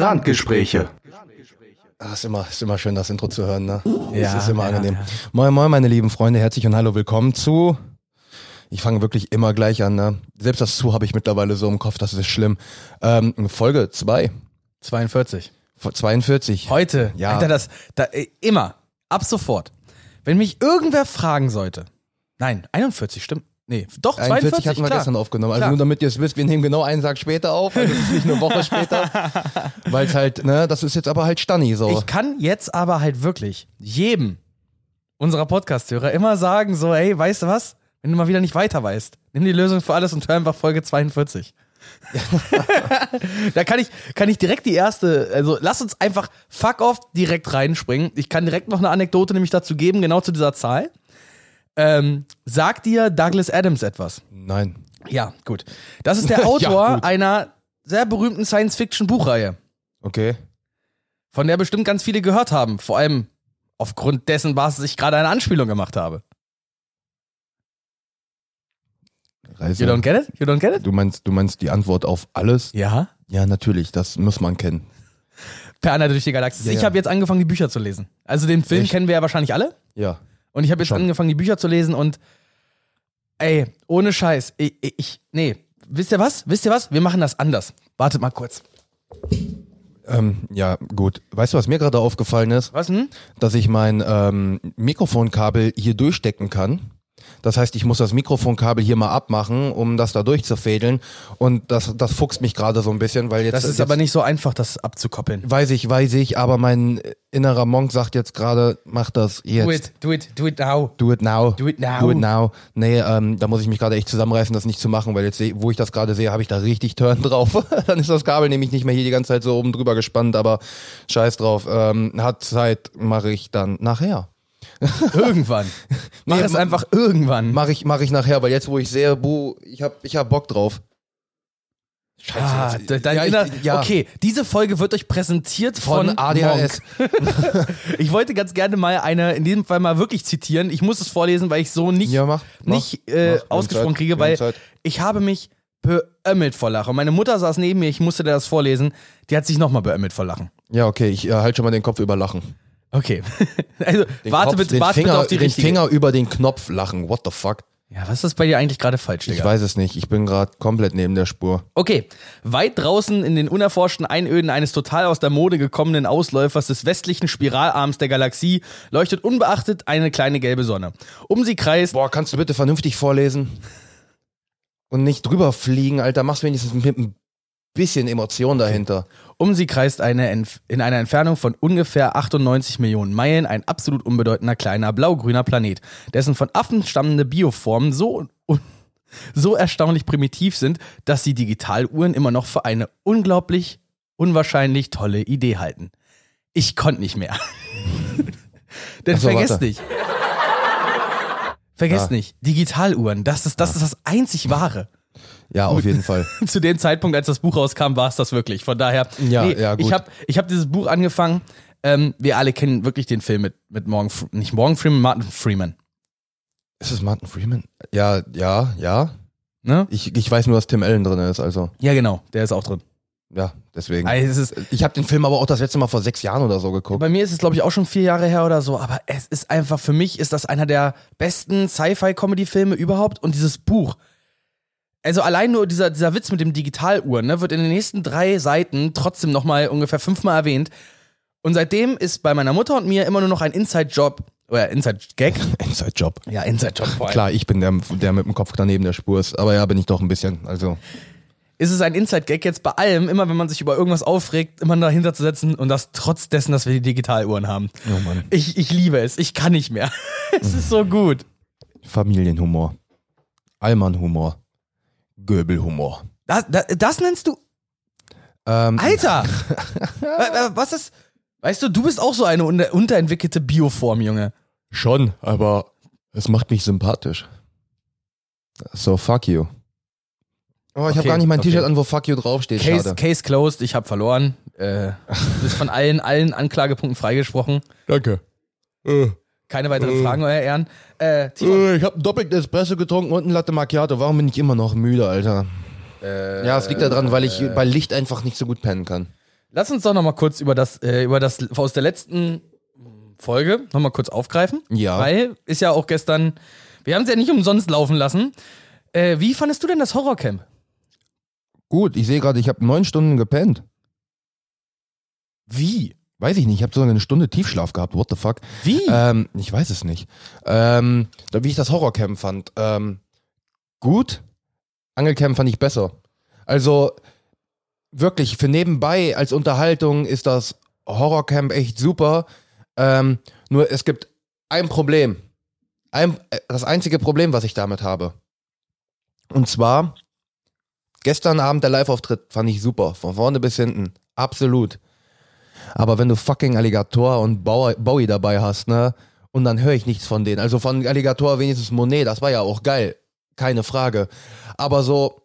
Randgespräche. Ach, ist immer, ist immer schön, das Intro zu hören, ne? Ja, es ist immer ja, angenehm. ja. Moin, moin, meine lieben Freunde, herzlich und hallo, willkommen zu. Ich fange wirklich immer gleich an, ne? Selbst das zu habe ich mittlerweile so im Kopf, das ist schlimm. Ähm, Folge 2, 42. 42. Heute, Ja. Alter, das, da, immer, ab sofort. Wenn mich irgendwer fragen sollte, nein, 41, stimmt, nee, doch, 41 42, hatten wir klar. gestern aufgenommen. Also Klar. nur damit ihr es wisst, wir nehmen genau einen Tag später auf, also es ist nicht eine Woche später. Weil es halt, ne, das ist jetzt aber halt Stanni so. Ich kann jetzt aber halt wirklich jedem unserer Podcast-Hörer immer sagen, so, ey, weißt du was? Wenn du mal wieder nicht weiter weißt, nimm die Lösung für alles und hör einfach Folge 42. da kann ich, kann ich direkt die erste, also lass uns einfach fuck off direkt reinspringen. Ich kann direkt noch eine Anekdote nämlich dazu geben, genau zu dieser Zahl. Ähm, sagt dir Douglas Adams etwas? Nein. Ja, gut. Das ist der Ja, Autor gut. einer sehr berühmten Science-Fiction-Buchreihe Okay. von der bestimmt ganz viele gehört haben. Vor allem aufgrund dessen, was ich gerade eine Anspielung gemacht habe. Reise. You don't get it? You don't get it? Du meinst, du meinst die Antwort auf alles? Ja. Ja, natürlich, das muss man kennen. Per Anna durch die Galaxis. Ja, ich ja. habe jetzt angefangen, die Bücher zu lesen. Also den Film Echt? kennen wir ja wahrscheinlich alle. Ja. Und ich habe jetzt Schon. angefangen, die Bücher zu lesen und ey, ohne Scheiß. Ich, ich, nee. Wisst ihr was? Wisst ihr was? Wir machen das anders. Wartet mal kurz. Ähm, ja, gut. Weißt du, was mir gerade aufgefallen ist? Was denn? Dass ich mein ähm, Mikrofonkabel hier durchstecken kann. Das heißt, ich muss das Mikrofonkabel hier mal abmachen, um das da durchzufädeln. Und das, das fuchst mich gerade so ein bisschen, weil jetzt. Das ist jetzt, aber nicht so einfach, das abzukoppeln. Weiß ich, weiß ich, aber mein innerer Monk sagt jetzt gerade, mach das jetzt. Do it, do it, do it now. Do it now. Do it now. Do it now. Nee, ähm, da muss ich mich gerade echt zusammenreißen, das nicht zu machen, weil jetzt, wo ich das gerade sehe, habe ich da richtig Turn drauf. Dann ist das Kabel nämlich nicht mehr hier die ganze Zeit so oben drüber gespannt, aber scheiß drauf. Ähm, hat Zeit, mache ich dann nachher. Irgendwann. Mach Nee, es einfach irgendwann. Mache ich, mach ich nachher, weil jetzt, wo ich sehe, buh, ich hab, ich hab Bock drauf. Scheiße. Ah, jetzt- dein ja, ich- inner, ja. Okay, diese Folge wird euch präsentiert von, Von ADHS. Ich wollte ganz gerne mal eine, in diesem Fall mal wirklich zitieren. Ich muss es vorlesen, weil ich so nicht, Ja, mach, mach, nicht äh, mach. Ausgesprochen Zeit, kriege, weil Zeit. ich habe mich beömmelt vor Lachen. Meine Mutter saß neben mir, ich musste dir das vorlesen. Die hat sich nochmal beömmelt vor Lachen. Ja, okay, ich äh, halt schon mal den Kopf über Lachen. Okay. also, Den warte Kopf, bitte, den warte Finger, bitte auf die den richtige. Finger über den Knopf lachen. What the fuck? Ja, was ist bei dir eigentlich gerade falsch, Ich Digga? weiß es nicht. Ich bin gerade komplett neben der Spur. Okay, weit draußen in den unerforschten Einöden eines total aus der Mode gekommenen Ausläufers des westlichen Spiralarms der Galaxie leuchtet unbeachtet eine kleine gelbe Sonne. Um sie kreist Boah, kannst du bitte vernünftig vorlesen? Und nicht drüber fliegen, Alter. Mach's wenigstens mit ein bisschen Emotion dahinter. Um sie kreist eine Entf in einer Entfernung von ungefähr 98 Millionen Meilen ein absolut unbedeutender kleiner blau-grüner Planet, dessen von Affen stammende Bioformen so, so erstaunlich primitiv sind, dass sie Digitaluhren immer noch für eine unglaublich, unwahrscheinlich tolle Idee halten. Ich konnte nicht mehr. Denn so, vergesst warte. nicht. Vergesst Ja. nicht, Digitaluhren, das ist, das ist das einzig wahre. Ja, auf jeden Fall. zu dem Zeitpunkt, als das Buch rauskam, war es das wirklich. Von daher, Ja, ja, gut. ich habe ich hab dieses Buch angefangen. Ähm, wir alle kennen wirklich den Film mit, mit Morgan, nicht Morgan Freeman, Martin Freeman. Ist es Martin Freeman? Ja, ja, ja. Ne? Ich, ich weiß nur, dass Tim Allen drin ist, also. Ja, genau, der ist auch drin. Ja, deswegen. Also, ist, Ich habe den Film aber auch das letzte Mal vor sechs Jahren oder so geguckt. bei mir ist es, glaube ich, auch schon vier Jahre her oder so, aber es ist einfach, für mich ist das einer der besten Sci-Fi-Comedy-Filme überhaupt und dieses Buch. Also allein nur dieser, dieser Witz mit dem Digitaluhren, ne, wird in den nächsten drei Seiten trotzdem nochmal ungefähr fünfmal erwähnt. Und seitdem ist bei meiner Mutter und mir immer nur noch ein Inside-Job, oder Inside-Gag. Inside-Job. Ja, Inside-Job vor allem. Klar, ich bin der, der mit dem Kopf daneben der Spur ist. Aber ja, bin ich doch ein bisschen. Also, ist es ein Inside-Gag jetzt bei allem, immer wenn man sich über irgendwas aufregt, immer dahinter zu setzen und das trotz dessen, dass wir die Digitaluhren haben. oh Mann. Ich, ich liebe es, ich kann nicht mehr. es ist so gut. Familienhumor. Allmannhumor. Göbelhumor. Das, das, das nennst du. Ähm, Alter! Wa- wa- Was ist. Weißt du, du bist auch so eine unter, unterentwickelte Bioform, Junge. Schon, aber es macht mich sympathisch. So, fuck you. Oh, ich habe Okay, gar nicht mein okay. T-Shirt an, wo fuck you draufsteht. Case, Schade. Case closed, ich habe verloren. Äh, du bist von allen, allen Anklagepunkten freigesprochen. Danke. Äh, Keine weiteren Äh. Fragen, euer Ehren. Äh, äh, ich habe doppelt Espresso getrunken und ein Latte Macchiato. Warum bin ich immer noch müde, Alter? äh, Ja, es liegt daran, weil ich bei Licht einfach nicht so gut pennen kann. Lass uns doch noch mal kurz über das, äh, über das aus der letzten Folge noch mal kurz aufgreifen. Ja. Weil ist ja auch gestern, wir haben es ja nicht umsonst laufen lassen. Äh, wie fandest du denn das Horrorcamp? Gut, ich sehe gerade, ich habe neun Stunden gepennt. Wie? Weiß ich nicht, ich habe sogar eine Stunde Tiefschlaf gehabt. What the fuck? Wie? Ähm, ich weiß es nicht. Ähm, wie ich das Horrorcamp fand. Ähm, gut. Angelcamp fand ich besser. Also wirklich für nebenbei als Unterhaltung ist das Horrorcamp echt super. Ähm, nur es gibt ein Problem. Ein, äh, das einzige Problem, was ich damit habe. Und zwar, gestern Abend der Live-Auftritt fand ich super. Von vorne bis hinten. Absolut. Aber wenn du fucking Alligator und Bowie dabei hast, ne? Und dann höre ich nichts von denen. Also von Alligator wenigstens Monet, das war ja auch geil. Keine Frage. Aber so,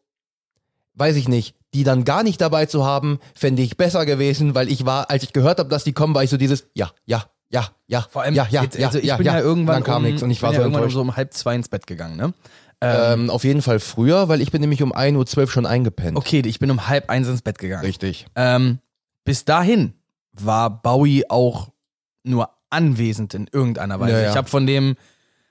weiß ich nicht, die dann gar nicht dabei zu haben, fände ich besser gewesen, weil ich war, als ich gehört habe, dass die kommen, war ich so dieses, ja, ja, ja, ja. Vor allem, ja, ja, jetzt, ja, also ich ja, bin ja, ja. irgendwann Dann kam um, nichts und ich war bin so ja irgendwann um so um halb zwei ins Bett gegangen, ne? Ähm, auf jeden Fall früher, weil ich bin nämlich um 1.12 Uhr schon eingepennt. Okay, ich bin um halb eins ins Bett gegangen. Richtig. Ähm, bis dahin war Bowie auch nur anwesend in irgendeiner Weise. Ja, ja. Ich habe von dem,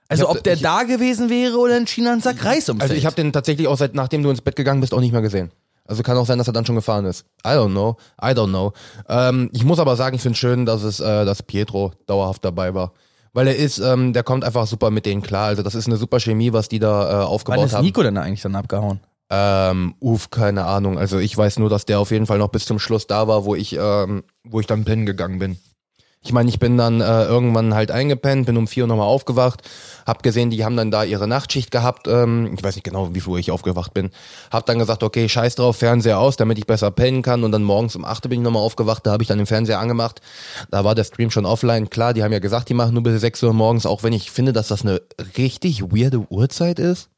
also hab- ob der ich- da gewesen wäre oder in China einen Sack Reis umfällt. Also ich habe den tatsächlich auch seit nachdem du ins Bett gegangen bist auch nicht mehr gesehen. Also kann auch sein, dass er dann schon gefahren ist. I don't know. I don't know. Ähm, ich muss aber sagen, ich finde schön, dass es, äh, dass Pietro dauerhaft dabei war. Weil er ist, ähm, der kommt einfach super mit denen klar. Also das ist eine super Chemie, was die da äh, Wann aufgebaut ist haben. Nico denn eigentlich dann abgehauen? Ähm, uff, keine Ahnung. Also ich weiß nur, dass der auf jeden Fall noch bis zum Schluss da war, wo ich, ähm, wo ich dann pennen gegangen bin. Ich meine, ich bin dann äh, irgendwann halt eingepennt, bin um vier Uhr nochmal aufgewacht, hab gesehen, die haben dann da ihre Nachtschicht gehabt. Ähm, ich weiß nicht genau, wie viel ich aufgewacht bin. Hab dann gesagt, okay, scheiß drauf, Fernseher aus, damit ich besser pennen kann. Und dann morgens um 8 Uhr bin ich nochmal aufgewacht, da habe ich dann den Fernseher angemacht. Da war der Stream schon offline. Klar, die haben ja gesagt, die machen nur bis 6 Uhr morgens, auch wenn ich finde, dass das eine richtig weirde Uhrzeit ist.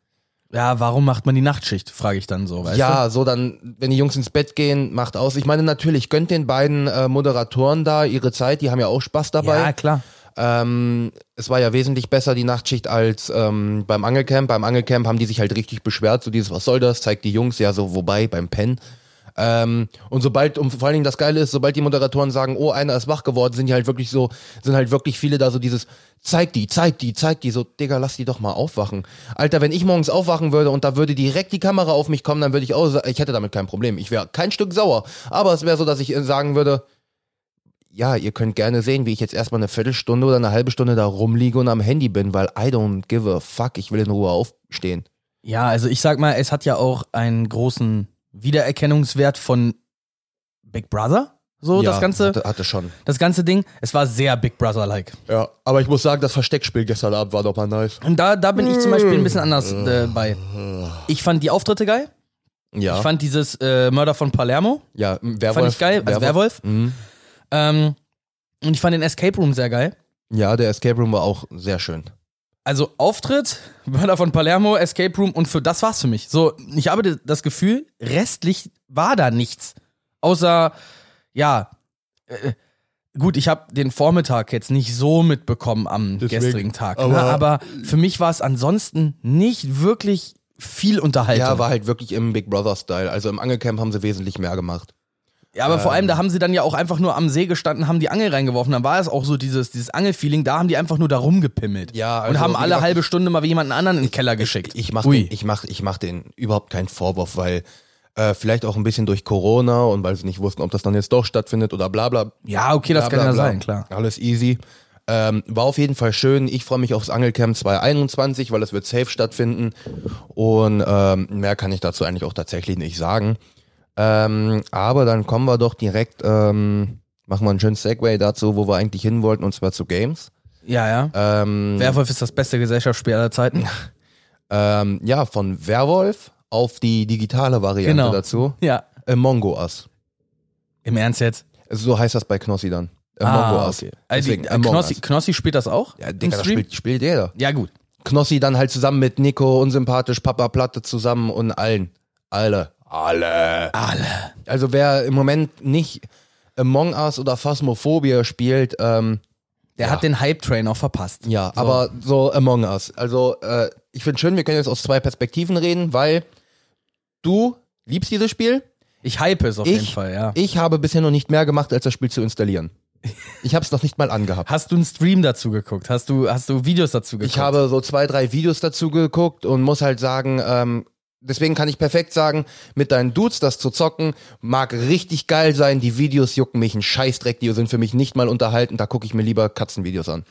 Ja, warum macht man die Nachtschicht, frage ich dann so, weißt ja, so dann, wenn die Jungs ins Bett gehen, macht aus. Ich meine, natürlich gönnt den beiden äh, Moderatoren da ihre Zeit, die haben ja auch Spaß du? dabei. Ja, klar. Ähm, es war ja wesentlich besser die Nachtschicht als ähm, beim Angelcamp. Beim Angelcamp haben die sich halt richtig beschwert, so dieses, was soll das? Zeigt die Jungs ja so, wobei, beim Pen. Ähm, und sobald, und vor allen Dingen das Geile ist, sobald die Moderatoren sagen, oh, einer ist wach geworden, sind die halt wirklich so, sind halt wirklich viele da so dieses, zeig die, zeig die, zeig die, so, Digga, lass die doch mal aufwachen. Alter, wenn ich morgens aufwachen würde und da würde direkt die Kamera auf mich kommen, dann würde ich auch, ich hätte damit kein Problem. Ich wäre kein Stück sauer. Aber es wäre so, dass ich äh, sagen würde, ja, ihr könnt gerne sehen, wie ich jetzt erstmal eine Viertelstunde oder eine halbe Stunde da rumliege und am Handy bin, weil I don't give a fuck, ich will in Ruhe aufstehen. Ja, also ich sag mal, es hat ja auch einen großen Wiedererkennungswert von Big Brother. So, ja, das ganze, Hatte, hatte schon. das ganze Ding. Es war sehr Big Brother-like. Ja, aber ich muss sagen, das Versteckspiel gestern Abend war doch mal nice. Und da, da bin ich zum Beispiel ein bisschen anders äh, bei. Ich fand die Auftritte geil. Ja, Ich fand dieses äh, Mörder von Palermo, ja, Werwolf. fand ich geil, also Werwolf. Mhm. Ähm, und ich fand den Escape Room sehr geil. Ja, der Escape Room war auch sehr schön. Also Auftritt, Mörder von Palermo, Escape Room und für das war's für mich. So, ich habe das Gefühl, restlich war da nichts. Außer, ja, äh, gut, ich habe den Vormittag jetzt nicht so mitbekommen am Deswegen, gestrigen Tag. aber- ne? aber für mich war es ansonsten nicht wirklich viel Unterhaltung. Ja, war halt wirklich im Big Brother Style. Also im Angelcamp haben sie wesentlich mehr gemacht. Ja, aber vor Ähm. allem, da haben sie dann ja auch einfach nur am See gestanden, haben die Angel reingeworfen. Dann war es auch so dieses, dieses Angelfeeling, da haben die einfach nur da rumgepimmelt. Ja, und also, haben wie alle gesagt, halbe ich- Stunde mal jemanden anderen in den Keller geschickt. Ich mach, Ui. den, ich mach, ich mach den überhaupt keinen Vorwurf, weil äh, vielleicht auch ein bisschen durch Corona und weil sie nicht wussten, ob das dann jetzt doch stattfindet oder bla bla. Ja, okay, das bla, kann ja sein, klar. Alles easy. Ähm, war auf jeden Fall schön. Ich freue mich aufs Angelcamp 2021, weil es wird safe stattfinden. Und ähm, mehr kann ich dazu eigentlich auch tatsächlich nicht sagen. Ähm, aber dann kommen wir doch direkt, ähm, machen wir einen schönen Segway dazu, wo wir eigentlich hin wollten, und zwar zu Games. Ja, ja. Ähm, Werwolf ist das beste Gesellschaftsspiel aller Zeiten. ähm, ja, von Werwolf auf die digitale Variante Genau. dazu. Ja. Among Us. Im Ernst jetzt? So heißt das bei Knossi dann. Among ah, Us. okay. Also, Deswegen die- Among Knossi, Us. Knossi spielt das auch? Ja, Digga, das spielt, spielt jeder. Ja, gut. Knossi dann halt zusammen mit Nico, unsympathisch, Papa Platte zusammen und allen. Alle. Alle. Alle. Also wer im Moment nicht Among Us oder Phasmophobia spielt, ähm, Der Ja. hat den Hype-Train auch verpasst. ja, So. aber so Among Us. Also äh, ich finde schön, wir können jetzt aus zwei Perspektiven reden, weil du liebst dieses Spiel, Ich hype es auf Ich- jeden Fall, ja. Ich habe bisher noch nicht mehr gemacht, als das Spiel zu installieren. Ich habe es noch nicht mal angehabt. Hast du einen Stream dazu geguckt? Hast du, hast du Videos dazu geguckt? Ich habe so zwei, drei Videos dazu geguckt und muss halt sagen, ähm, deswegen kann ich perfekt sagen, mit deinen Dudes das zu zocken, mag richtig geil sein. Die Videos jucken mich ein Scheißdreck, die sind für mich nicht mal unterhalten. Da gucke ich mir lieber Katzenvideos an.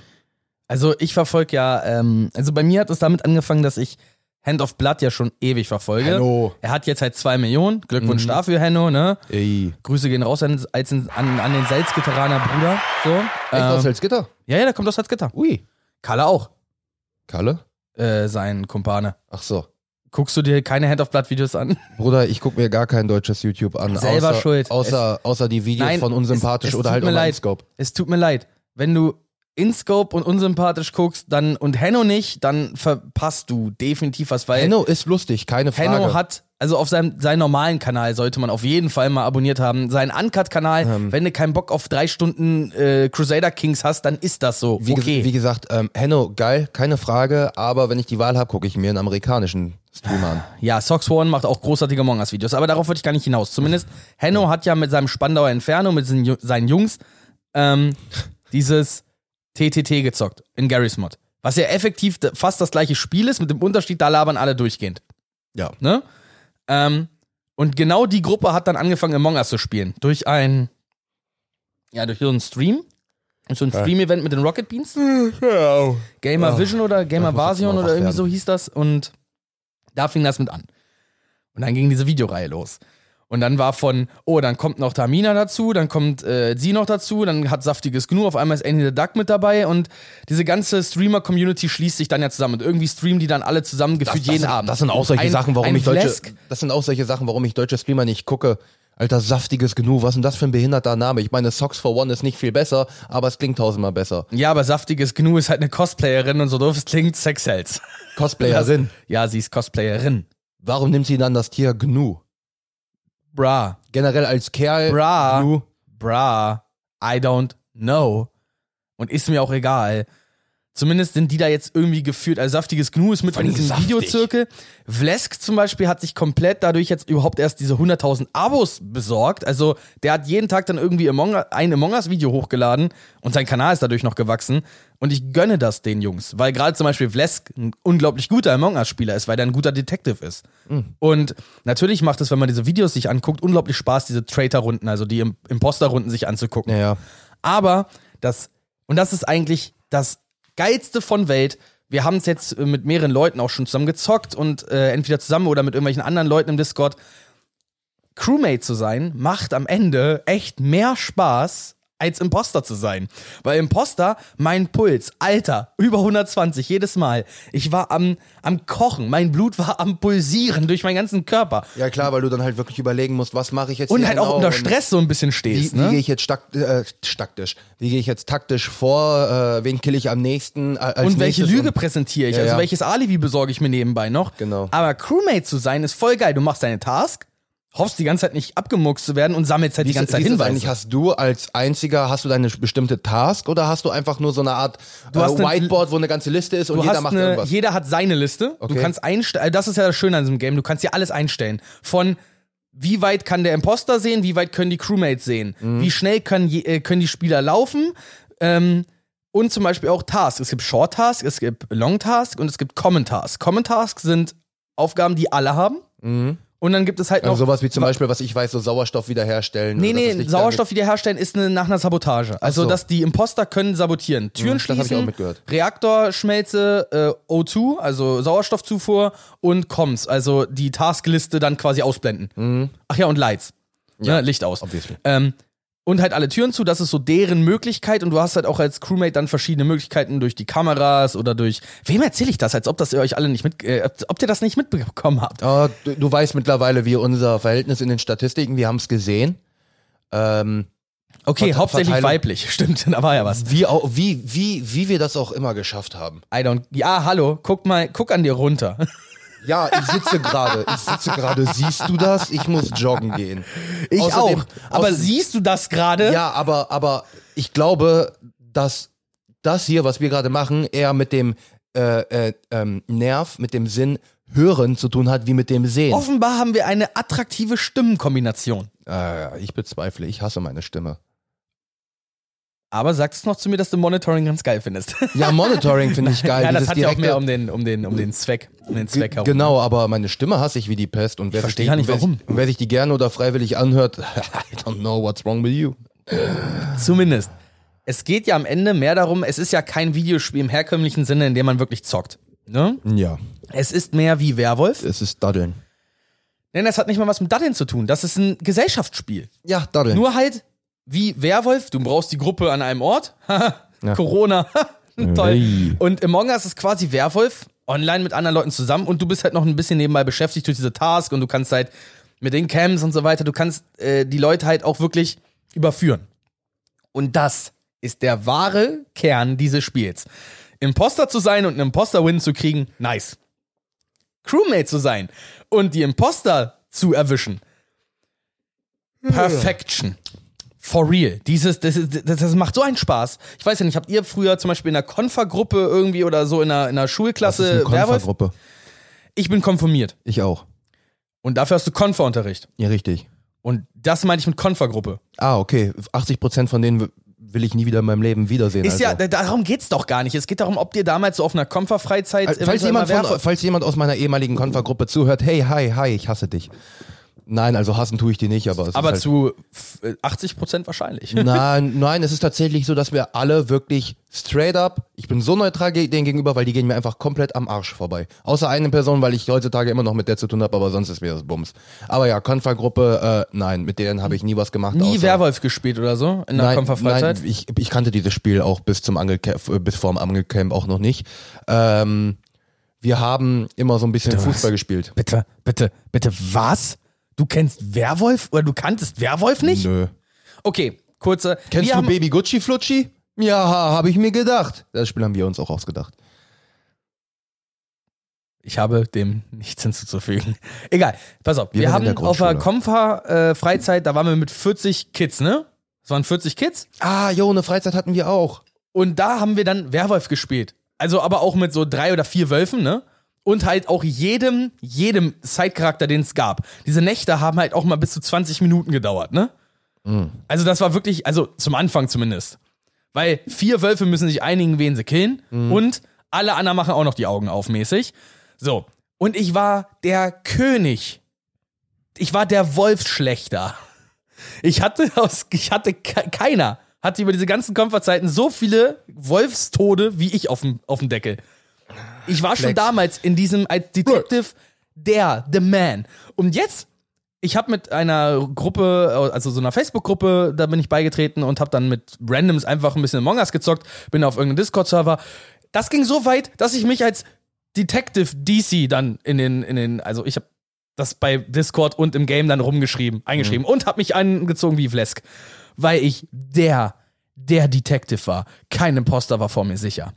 Also ich verfolge ja, ähm, also bei mir hat es damit angefangen, dass ich Hand of Blood ja schon ewig verfolge. Henno. Er hat jetzt halt zwei Millionen. Glückwunsch Mhm. dafür, Henno, ne? Ey. Grüße gehen raus an, als an, an den Salzgitteraner Bruder. So. Echt aus Ähm, Salzgitter? ja, ja, der kommt aus Salzgitter. Ui. Kalle auch, Kalle? äh, sein Kumpane. Ach so. Guckst du dir keine Hand of Blood Videos an? Bruder, ich gucke mir gar kein deutsches YouTube an. Selber außer, schuld. Außer, außer die Videos Nein, von unsympathisch es- es oder halt. Scope. Es tut mir leid. Wenn du InScope und unsympathisch guckst, dann und Henno nicht, dann verpasst du definitiv was, weil Henno ist lustig, keine Frage. Henno hat, also auf seinem, seinen normalen Kanal sollte man auf jeden Fall mal abonniert haben. Seinen Uncut-Kanal, Ähm. wenn du keinen Bock auf drei Stunden äh, Crusader Kings hast, dann ist das so. Wie, okay. ge wie gesagt, ähm, Henno, geil, keine Frage, aber wenn ich die Wahl habe, gucke ich mir einen amerikanischen Streamer an. ja, Sox One macht auch großartige Among Us-Videos, aber darauf würde ich gar nicht hinaus. Zumindest Henno hat ja mit seinem Spandauer Inferno, mit seinen, seinen Jungs, ähm, dieses TTT gezockt in Garry's Mod. Was ja effektiv fast das gleiche Spiel ist, mit dem Unterschied, da labern alle durchgehend. Ja. Ne? Ähm, und genau die Gruppe hat dann angefangen, Among Us zu spielen. Durch ein, ja, durch so einen Stream. So ein Stream-Event mit den Rocket Beans. Gamer Ah. Vision oder Gamer Vasion oder irgendwie werden. so hieß das. Und da fing das mit an. Und dann ging diese Videoreihe los. Und dann war von, oh, dann kommt noch Tamina dazu, dann kommt äh, sie noch dazu, dann hat saftiges Gnu, auf einmal ist Annie the Duck mit dabei und diese ganze Streamer-Community schließt sich dann ja zusammen und irgendwie streamen die dann alle zusammen gefühlt jeden sind, Abend. Das sind auch solche Ein- Sachen, warum ich deutsche, Vlesk? das sind auch solche Sachen, warum ich deutsche Streamer nicht gucke. Alter, saftiges Gnu, was ist denn das für ein behinderter Name? Ich meine, Socks for One ist nicht viel besser, aber es klingt tausendmal besser. Ja, aber saftiges Gnu ist halt eine Cosplayerin und so doof es klingt, Sex sells. Cosplayerin. Ja, sie ist Cosplayerin. Warum nimmt sie dann das Tier Gnu? Bra. Generell als Kerl. Bra. Gnu. Bra. I don't know. Und ist mir auch egal. Zumindest sind die da jetzt irgendwie geführt. Also saftiges Gnu ist mit in diesem saftig. Videozirkel. Vlesk zum Beispiel hat sich komplett dadurch jetzt überhaupt erst diese 100.000 Abos besorgt. Also der hat jeden Tag dann irgendwie Among ein Among Us Video hochgeladen und sein Kanal ist dadurch noch gewachsen. Und ich gönne das den Jungs, weil gerade zum Beispiel Vlesk ein unglaublich guter Among Us Spieler ist, weil der ein guter Detective ist. Und natürlich macht es, wenn man diese Videos sich anguckt, unglaublich Spaß, diese Traitor-Runden, also die Im- Imposter-Runden sich anzugucken. Ja, ja. Aber das, und das ist eigentlich das Geilste von Welt. Wir haben es jetzt äh, mit mehreren Leuten auch schon zusammen gezockt und äh, entweder zusammen oder mit irgendwelchen anderen Leuten im Discord. Crewmate zu sein, macht am Ende echt mehr Spaß, als Imposter zu sein. Weil Imposter, mein Puls, Alter, über 120 jedes Mal. Ich war am, am Kochen, mein Blut war am Pulsieren durch meinen ganzen Körper. Ja klar, weil du dann halt wirklich überlegen musst, was mache ich jetzt Und halt genau auch unter Stress so ein bisschen Wie, stehst. wie ne? gehe ich jetzt stakt, äh, staktisch? Wie gehe ich jetzt taktisch vor? Äh, wen kill ich am nächsten? Äh, und welche? Lüge Und- präsentiere ich? Ja, also ja. welches Alibi besorge ich mir nebenbei noch? Genau. Aber Crewmate zu sein ist voll geil. Du machst deine Task, hoffst die ganze Zeit nicht abgemuckst zu werden und sammelst halt die ganze Zeit Hinweise. eigentlich? Hast du als einziger, hast du deine bestimmte Task oder hast du einfach nur so eine Art Du äh, hast eine- Whiteboard, wo eine ganze Liste ist und Du jeder macht eine, irgendwas? jeder hat seine Liste. Du Okay. kannst einstellen, das ist ja das Schöne an diesem Game, du kannst dir alles einstellen. Von wie weit kann der Imposter sehen, wie weit können die Crewmates sehen, Mhm. wie schnell können, äh, können die Spieler laufen ähm, und zum Beispiel auch Tasks. Es gibt Short Task, es gibt Long Task und es gibt Common Task. Common Tasks sind Aufgaben, die alle haben. Und dann gibt es halt noch also sowas wie zum Beispiel, was ich weiß, so Sauerstoff wiederherstellen. Nee, nee, Sauerstoff wiederherstellen ist eine, nach einer Sabotage. Also, so. dass die Imposter können sabotieren. Türen das hab ich schließen, auch mitgehört. Reaktorschmelze, äh, O2, also Sauerstoffzufuhr und Comms, also die Taskliste dann quasi ausblenden. Ach ja, und Lights. Ja, Licht aus. Mhm. Obviously. Ähm, und halt alle Türen zu, das ist so deren Möglichkeit und du hast halt auch als Crewmate dann verschiedene Möglichkeiten durch die Kameras oder durch. Wem erzähle ich das, als ob das ihr euch alle nicht mit, äh, ob ihr das nicht mitbekommen habt? Ah, du, du weißt mittlerweile, wie unser Verhältnis in den Statistiken, wir haben es gesehen. Ähm, Okay, Verte- hauptsächlich Verteilung. weiblich, stimmt, da war ja was. wie, wie, wie, wie wir das auch immer geschafft haben. I don't. Ja, hallo, guck mal, guck an dir runter. Ja, ich sitze gerade. Ich sitze gerade. Siehst du das? Ich muss joggen gehen. Ich Außerdem- auch. Aber außerdem- siehst du das gerade? Ja, aber, aber ich glaube, dass das hier, was wir gerade machen, eher mit dem äh, äh, ähm, Nerv, mit dem Sinn Hören zu tun hat wie mit dem Sehen. Offenbar haben wir eine attraktive Stimmenkombination. Äh, ich bezweifle, ich hasse meine Stimme. Aber sagst du noch zu mir, dass du Monitoring ganz geil findest? Ja, Monitoring finde ich geil. ja, das hat ja auch mehr um den, um den, um den Zweck, um den Zweck herum. Genau, aber meine Stimme hasse ich wie die Pest. Und wer versteh sich die, gar nicht, wer, warum. Und wer sich die gerne oder freiwillig anhört, I don't know what's wrong with you. Zumindest. Es geht ja am Ende mehr darum, es ist ja kein Videospiel im herkömmlichen Sinne, in dem man wirklich zockt. Ne? Ja, Es ist mehr wie Werwolf. es ist Daddeln. Denn das hat nicht mal was mit Daddeln zu tun. Das ist ein Gesellschaftsspiel. Ja, Daddeln. Nur halt wie Werwolf, du brauchst die Gruppe an einem Ort. Corona. Toll. Hey. Und Among Us ist quasi Werwolf, online mit anderen Leuten zusammen und du bist halt noch ein bisschen nebenbei beschäftigt durch diese Task und du kannst halt mit den Camps und so weiter, du kannst äh, die Leute halt auch wirklich überführen. Und das ist der wahre Kern dieses Spiels. Imposter zu sein und einen Imposter-Win zu kriegen, nice. Crewmate zu sein und die Imposter zu erwischen. Perfection. For real. Dieses, das, ist- das, das macht so einen Spaß. Ich weiß ja nicht, habt ihr früher zum Beispiel in einer Konfergruppe irgendwie oder so in einer, in einer ist Schulklasse eine Werwolf? Konfergruppe. Ich bin konfirmiert. Ich auch. Und dafür hast du Konferunterricht. Ja, richtig. Und das meine ich mit Konfergruppe. Ah, okay. 80% von denen will ich nie wieder in meinem Leben wiedersehen. Ist also. ja, da- darum geht's doch gar nicht. Es geht darum, ob dir damals so auf einer Konferfreizeit Falls eventuell jemand, von, falls jemand aus meiner ehemaligen Konfergruppe zuhört, hey, hi, hi, ich hasse dich. Nein, also hassen tue ich die nicht, aber es aber ist halt zu f- äh, 80 Prozent wahrscheinlich. Nein, nein, es ist tatsächlich so, dass wir alle wirklich straight up, ich bin so neutral denen gegenüber, weil die gehen mir einfach komplett am Arsch vorbei. Außer eine Person, weil ich heutzutage immer noch mit der zu tun habe, aber sonst ist mir das Bums. Aber ja, Konfergruppe, äh, nein, mit denen habe ich nie was gemacht. Nie Werwolf gespielt oder so in der Konferfreizeit? nein ich, ich kannte dieses Spiel auch bis zum Angelcamp, äh, bis vorm Angelcamp auch noch nicht. Ähm, wir haben immer so ein bisschen was? Fußball gespielt. Bitte, bitte, bitte, was? Du kennst Werwolf oder du kanntest Werwolf nicht? Nö. Okay, kurze. Kennst wir du haben, Baby Gucci Flutschi? Ja, habe ich mir gedacht. Das Spiel haben wir uns auch ausgedacht. Ich habe dem nichts hinzuzufügen. Egal, pass auf. Wir, Wir waren in haben der auf der Grundschule. Konfa-Freizeit, da waren wir mit 40 Kids, ne? Es waren 40 Kids. Ah, jo, eine Freizeit hatten wir auch. Und da haben wir dann Werwolf gespielt. Also aber auch mit so drei oder vier Wölfen, ne? Und halt auch jedem, jedem Sidecharakter, den es gab. Diese Nächte haben halt auch mal bis zu 20 Minuten gedauert, ne? Also das war wirklich, also zum Anfang zumindest. Weil vier Wölfe müssen sich einigen, wen sie killen. Und alle anderen machen auch noch die Augen auf, mäßig. So. Und ich war der König. Ich war der Wolfsschlechter. Ich hatte aus, ich hatte ke- keiner hatte über diese ganzen Komfortzeiten so viele Wolfstode wie ich auf dem, auf dem Deckel. Ich war schon Flex. damals in diesem als Detective der, the man. Und jetzt, ich habe mit einer Gruppe, also so einer Facebook-Gruppe, da bin ich beigetreten und habe dann mit Randoms einfach ein bisschen Among Us gezockt, bin auf irgendeinem Discord-Server. Das ging so weit, dass ich mich als Detective DC dann in den, in den, also ich habe das bei Discord und im Game dann rumgeschrieben, eingeschrieben und habe mich angezogen wie Vlesk, weil ich der, der Detective war. Kein Imposter war vor mir sicher.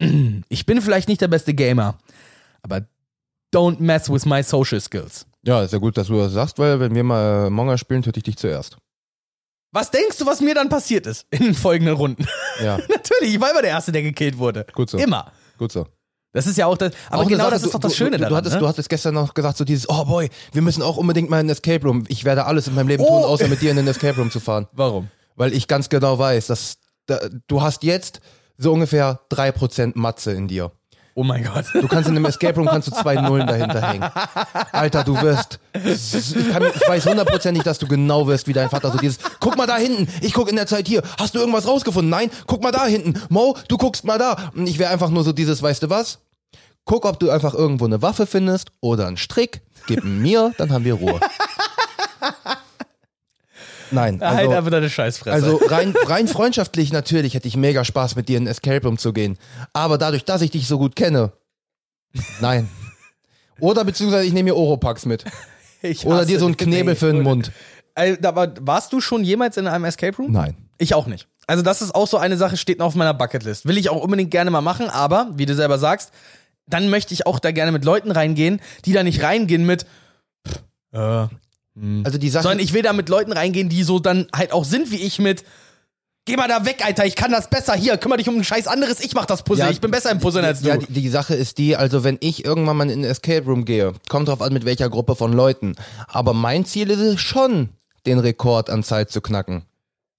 Ich bin vielleicht nicht der beste Gamer, aber don't mess with my social skills. Ja, ist ja gut, dass du das sagst, weil wenn wir mal Monga spielen, töte ich dich zuerst. Was denkst du, was mir dann passiert ist in den folgenden Runden? Ja, Natürlich, ich war immer der Erste, der gekillt wurde. gut so. Immer. Gut so. Das ist ja auch das. Aber Auch genau Sache, das ist du- doch das du, Schöne du, daran. du, hattest, ne? du hattest gestern noch gesagt, so dieses, oh boy, wir müssen auch unbedingt mal in den Escape Room. Ich werde alles in meinem Leben Oh. tun, außer mit dir in den Escape Room zu fahren. Warum? Weil ich ganz genau weiß, dass da, du hast jetzt so ungefähr 3% Matze in dir. Oh mein Gott. Du kannst in einem Escape Room kannst du zwei Nullen dahinter hängen. Alter, du wirst. Ich, kann, ich weiß hundertprozentig, dass du genau wirst wie dein Vater. So dieses, guck mal da hinten, ich guck in der Zeit hier. Hast du irgendwas rausgefunden? Nein, guck mal da hinten. Mo, du guckst mal da. Und ich wäre einfach nur so dieses, weißt du was? Guck, ob du einfach irgendwo eine Waffe findest oder einen Strick. Gib ihn mir, dann haben wir Ruhe. Nein, halt also, einfach deine Scheißfresse. also rein, rein freundschaftlich natürlich hätte ich mega Spaß mit dir in Escape Room zu gehen. Aber dadurch, dass ich dich so gut kenne, nein. Oder beziehungsweise ich nehme mir Oropax mit. Oder dir so einen. Knebel für den Mund. Äh, war, warst du schon jemals in einem Escape Room? Nein. Ich auch nicht. Also das ist auch so eine Sache, steht noch auf meiner Bucketlist. Will ich auch unbedingt gerne mal machen, aber, wie du selber sagst, dann möchte ich auch da gerne mit Leuten reingehen, die da nicht reingehen mit, pff, äh, Also die Sache. sondern ich will da mit Leuten reingehen, die so dann halt auch sind wie ich mit, Geh mal da weg, Alter, ich kann das besser. Hier, kümmere dich um ein scheiß anderes, ich mach das Puzzle. Ja, ich bin besser im Puzzeln als du. Ja, die, die Sache ist die, also wenn ich irgendwann mal in einen Escape Room gehe, kommt drauf an, mit welcher Gruppe von Leuten. Aber mein Ziel ist es schon, den Rekord an Zeit zu knacken.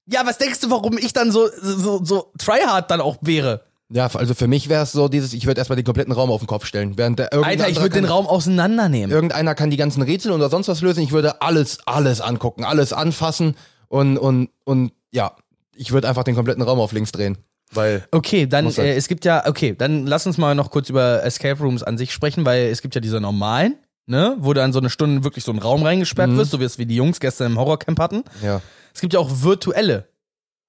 Ja, was denkst du, warum ich dann so, so, so tryhard dann auch wäre? Ja, also für mich wäre es so dieses, ich würde erstmal den kompletten Raum auf den Kopf stellen. Während der Alter, ich würde den Raum auseinandernehmen. Irgendeiner kann die ganzen Rätsel oder sonst was lösen. Ich würde alles, alles angucken, alles anfassen und, und, und ja, ich würde einfach den kompletten Raum auf links drehen. Weil, Okay, dann, äh, es gibt ja, okay, dann lass uns mal noch kurz über Escape Rooms an sich sprechen, weil es gibt ja diese normalen, ne, wo du dann so eine Stunde wirklich so in einen Raum reingesperrt wirst, so wie es wie die Jungs gestern im Horrorcamp hatten. ja. Es gibt ja auch virtuelle.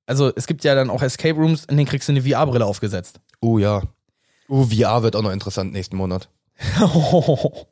Also es gibt ja dann auch Escape Rooms, in denen kriegst du eine VR-Brille aufgesetzt. Oh ja. Oh, VR wird auch noch interessant nächsten Monat.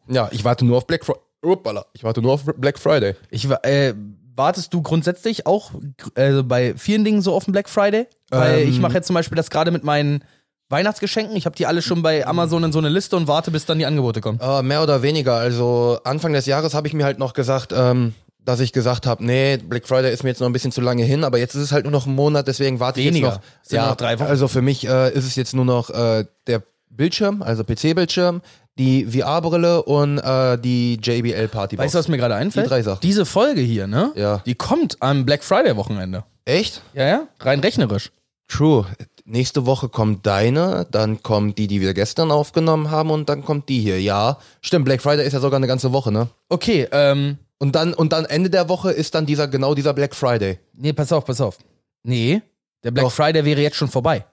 Ja, ich warte nur auf Black Friday. Uppala, ich warte nur auf Black Friday. Ich, äh, wartest du grundsätzlich auch äh, bei vielen Dingen so auf den Black Friday? Weil Ähm. ich mache jetzt zum Beispiel das gerade mit meinen Weihnachtsgeschenken. Ich habe die alle schon bei Amazon in so eine Liste und warte, bis dann die Angebote kommen. Äh, mehr oder weniger. Also Anfang des Jahres habe ich mir halt noch gesagt, ähm, dass ich gesagt habe, nee, Black Friday ist mir jetzt noch ein bisschen zu lange hin, aber jetzt ist es halt nur noch ein Monat, deswegen warte ich Weniger. jetzt noch. Sind nur noch drei Wochen. Also für mich äh, ist es jetzt nur noch äh, der Bildschirm, also PC-Bildschirm, die VR-Brille und äh, die JBL Party. Weißt du, was mir gerade einfällt? Die drei Sachen. Diese Folge hier, ne? Ja. Die kommt am Black Friday Wochenende. Echt? Ja, ja. Rein rechnerisch. True. Nächste Woche kommt deine, dann kommt die, die wir gestern aufgenommen haben und dann kommt die hier. Ja, stimmt. Black Friday ist ja sogar eine ganze Woche, ne? Okay, ähm, Und dann und dann Ende der Woche ist dann dieser genau dieser Black Friday. nee, pass auf, pass auf. Nee, der Black Doch. Friday wäre jetzt schon vorbei.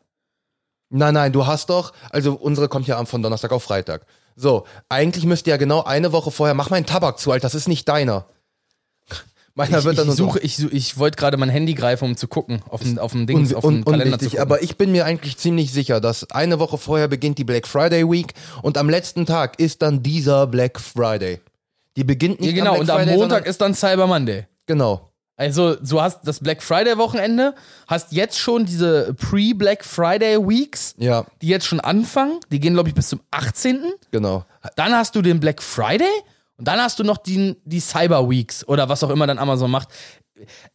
Nein, nein, du hast doch, also unsere kommt ja am- von Donnerstag auf Freitag. So, eigentlich müsste ja genau eine Woche vorher, mach meinen Tabak zu, Alter, das ist nicht deiner. Meiner Ich, wird dann ich suche, ich, ich wollte gerade mein Handy greifen, um zu gucken, auf dem, auf dem Ding, un auf dem un Kalender zu gucken. aber ich bin mir eigentlich ziemlich sicher, dass eine Woche vorher beginnt die Black Friday Week und am letzten Tag ist dann dieser Black Friday. Die beginnt nicht ja, genau, am und Black am Friday, Montag sondern- ist dann Cyber Monday. genau. Also, du hast das Black Friday Wochenende, hast jetzt schon diese Pre-Black Friday Weeks, Ja, die jetzt schon anfangen. Die gehen, glaube ich, bis zum 18. genau. Dann hast du den Black Friday und dann hast du noch die, die Cyber Weeks oder was auch immer dann Amazon macht.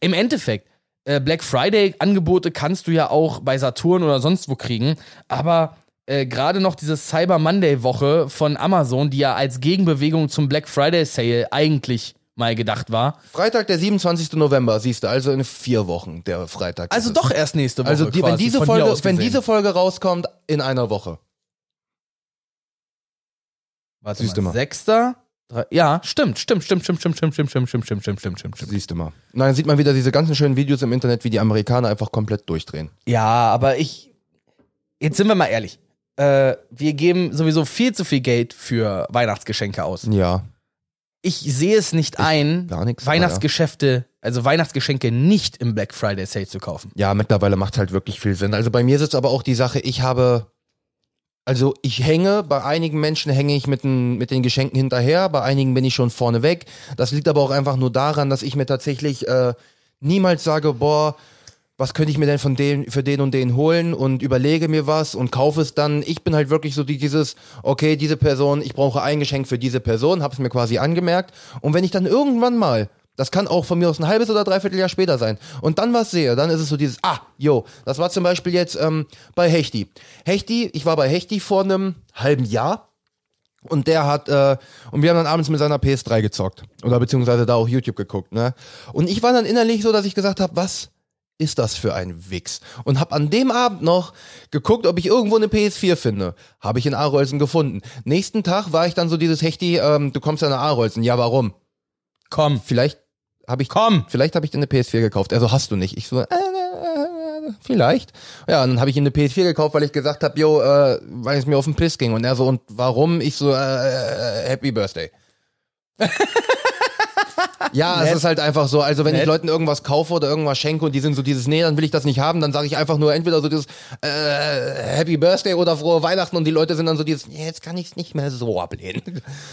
Im Endeffekt, äh, Black Friday-Angebote kannst du ja auch bei Saturn oder sonst wo kriegen, aber äh, gerade noch diese Cyber Monday-Woche von Amazon, die ja als Gegenbewegung zum Black Friday-Sale eigentlich mal gedacht war. Freitag, der 27. November, siehst du, also in vier Wochen, der Freitag. Also doch erst nächste Woche. Also die, wenn diese Folge, wenn diese Folge rauskommt, in einer Woche. Warte Siehst du mal. Sechster? Drei, ja, stimmt, stimmt, stimmt, stimmt, stimmt, stimmt, stimmt, stimmt, stimmt, stimmt, stimmt, stimmt, stimmt, stimmt. Siehst du mal. Dann sieht man wieder diese ganzen schönen Videos im Internet, wie die Amerikaner einfach komplett durchdrehen. Ja, aber ich. Jetzt sind wir mal ehrlich. Äh, wir geben sowieso viel zu viel Geld für Weihnachtsgeschenke aus. Ja. Ich sehe es nicht ein, gar nix, Weihnachtsgeschäfte, also Weihnachtsgeschenke nicht im Black Friday Sale zu kaufen. Ja, mittlerweile macht halt wirklich viel Sinn. Also bei mir sitzt aber auch die Sache, ich habe, also ich hänge, bei einigen Menschen hänge ich mit den, mit den Geschenken hinterher, bei einigen bin ich schon vorne weg. Das liegt aber auch einfach nur daran, dass ich mir tatsächlich äh, niemals sage, boah, was könnte ich mir denn von dem, für den und den holen und überlege mir was und kaufe es dann. Ich bin halt wirklich so die, dieses, okay, diese Person, ich brauche ein Geschenk für diese Person, habe es mir quasi angemerkt. Und wenn ich dann irgendwann mal, das kann auch von mir aus ein halbes oder dreiviertel Jahr später sein, und dann was sehe, dann ist es so dieses, ah, yo, das war zum Beispiel jetzt ähm, bei Hechti. Hechti, ich war bei Hechti vor einem halben Jahr. Und der hat, äh, und wir haben dann abends mit seiner PS3 gezockt. Oder beziehungsweise da auch YouTube geguckt, ne? Und ich war dann innerlich so, dass ich gesagt habe, was ist das für ein Wix? Und hab an dem Abend noch geguckt, ob ich irgendwo eine PS4 finde. Habe ich in Arolsen gefunden. Nächsten Tag war ich dann so dieses Hechti, ähm, du kommst ja nach Arolsen. Ja, warum? Komm, Vielleicht habe ich, komm. vielleicht habe ich dir eine PS4 gekauft. Also hast du nicht. Ich so, äh, äh, vielleicht. Ja, und dann habe ich ihm eine PS4 gekauft, weil ich gesagt habe, yo, äh, weil es mir auf den Piss ging. Und er so, und warum? Ich so, äh, Happy Birthday. Ja, es ist halt einfach so. Also wenn ich Nett. Leuten irgendwas kaufe oder irgendwas schenke und die sind so dieses, nee, dann will ich das nicht haben, dann sage ich einfach nur entweder so dieses äh, Happy Birthday oder frohe Weihnachten und die Leute sind dann so dieses, nee, jetzt kann ich es nicht mehr so ablehnen.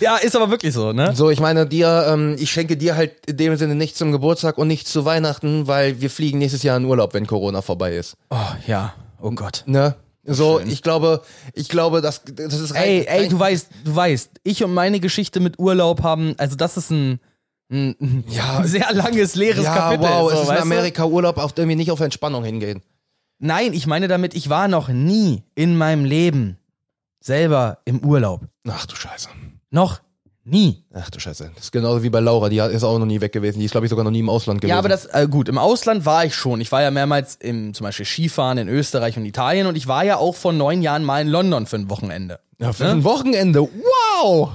Ja, ist aber wirklich so, ne? So, ich meine, dir, ähm, ich schenke dir halt in dem Sinne nichts zum Geburtstag und nichts zu Weihnachten, weil wir fliegen nächstes Jahr in Urlaub, wenn Corona vorbei ist. Oh, ja. Oh Gott. Ne? So, ich glaube, ich glaube, das, das ist rein, Ey, ey, du weißt, du weißt, ich und meine Geschichte mit Urlaub haben, also das ist ein Ja. sehr langes, leeres ja, Kapitel. wow, so, es ist in? Amerika Urlaub, auf dem wir nicht auf Entspannung hingehen. Nein, ich meine damit, ich war noch nie in meinem Leben selber im Urlaub. Ach du Scheiße. Noch nie. Ach du Scheiße. Das ist genauso wie bei Laura, die ist auch noch nie weg gewesen. Die ist, glaube ich, sogar noch nie im Ausland gewesen. Ja, aber das, äh, gut, im Ausland war ich schon. Ich war ja mehrmals im, zum Beispiel Skifahren in Österreich und Italien und ich war ja auch vor neun Jahren mal in London für ein Wochenende. ja, für ein Wochenende. Wow!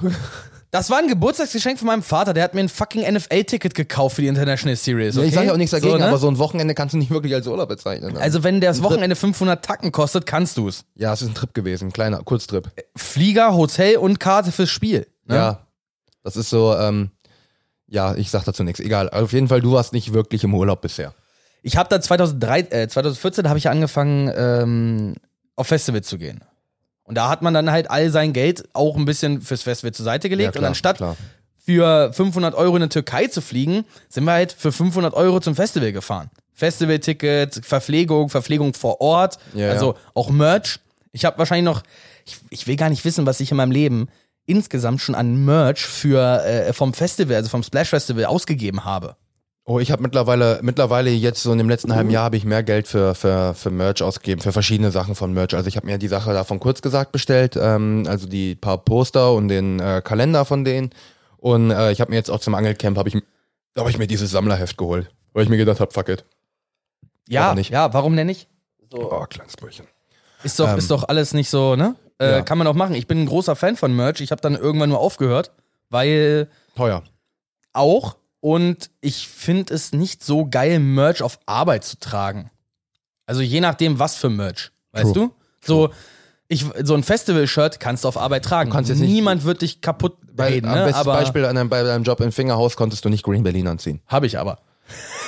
Das war ein Geburtstagsgeschenk von meinem Vater, der hat mir ein fucking NFL-Ticket gekauft für die International Series. Okay? Ja, ich sage ja auch nichts dagegen, So, ne? aber so ein Wochenende kannst du nicht wirklich als Urlaub bezeichnen. ne? Also wenn das Wochenende 500 Tacken kostet, kannst du's. ja, es ist ein Trip gewesen, ein kleiner Kurztrip. Flieger, Hotel und Karte fürs Spiel. Ne? Ja. Das ist so, ähm, ja, ich sag dazu nichts. Egal. Auf jeden Fall, du warst nicht wirklich im Urlaub bisher. Ich habe da 2003, äh, 2014 habe ich angefangen, ähm, auf Festivals zu gehen. Und da hat man dann halt all sein Geld auch ein bisschen fürs Festival zur Seite gelegt. Ja, und anstatt klar. für 500 Euro in die Türkei zu fliegen, sind wir halt für 500 Euro zum Festival gefahren. Festivalticket, Verpflegung, Verpflegung vor Ort, Ja, also auch Merch. Ich habe wahrscheinlich noch, ich, ich will gar nicht wissen, was ich in meinem Leben insgesamt schon an Merch für äh, vom Festival, also vom Splash Festival ausgegeben habe. Oh, ich habe mittlerweile, mittlerweile jetzt so in dem letzten halben Jahr habe ich mehr Geld für, für, für Merch ausgegeben, für verschiedene Sachen von Merch. Also ich habe mir die Sache davon kurz gesagt bestellt, ähm, also die paar Poster und den äh, Kalender von denen. Und äh, ich habe mir jetzt auch zum Angelcamp habe ich, hab ich mir dieses Sammlerheft geholt, weil ich mir gedacht habe, fuck it. Ja, Warum nicht? ja, warum denn nicht? Oh, kleines Brötchen. Ist doch, Ähm, ist doch alles nicht so, ne? Äh, ja. Kann man auch machen. Ich bin ein großer Fan von Merch. Ich habe dann irgendwann nur aufgehört, weil Teuer. auch und ich finde es nicht so geil, Merch auf Arbeit zu tragen. Also je nachdem, was für Merch. Weißt True. du? So, ich, so ein Festival-Shirt kannst du auf Arbeit tragen. kannst jetzt nicht- Niemand wird dich kaputt Bei, reden, am ne? besten Aber Beispiel an einem, bei deinem Job im Fingerhaus konntest du nicht Green Berlin anziehen. habe ich aber.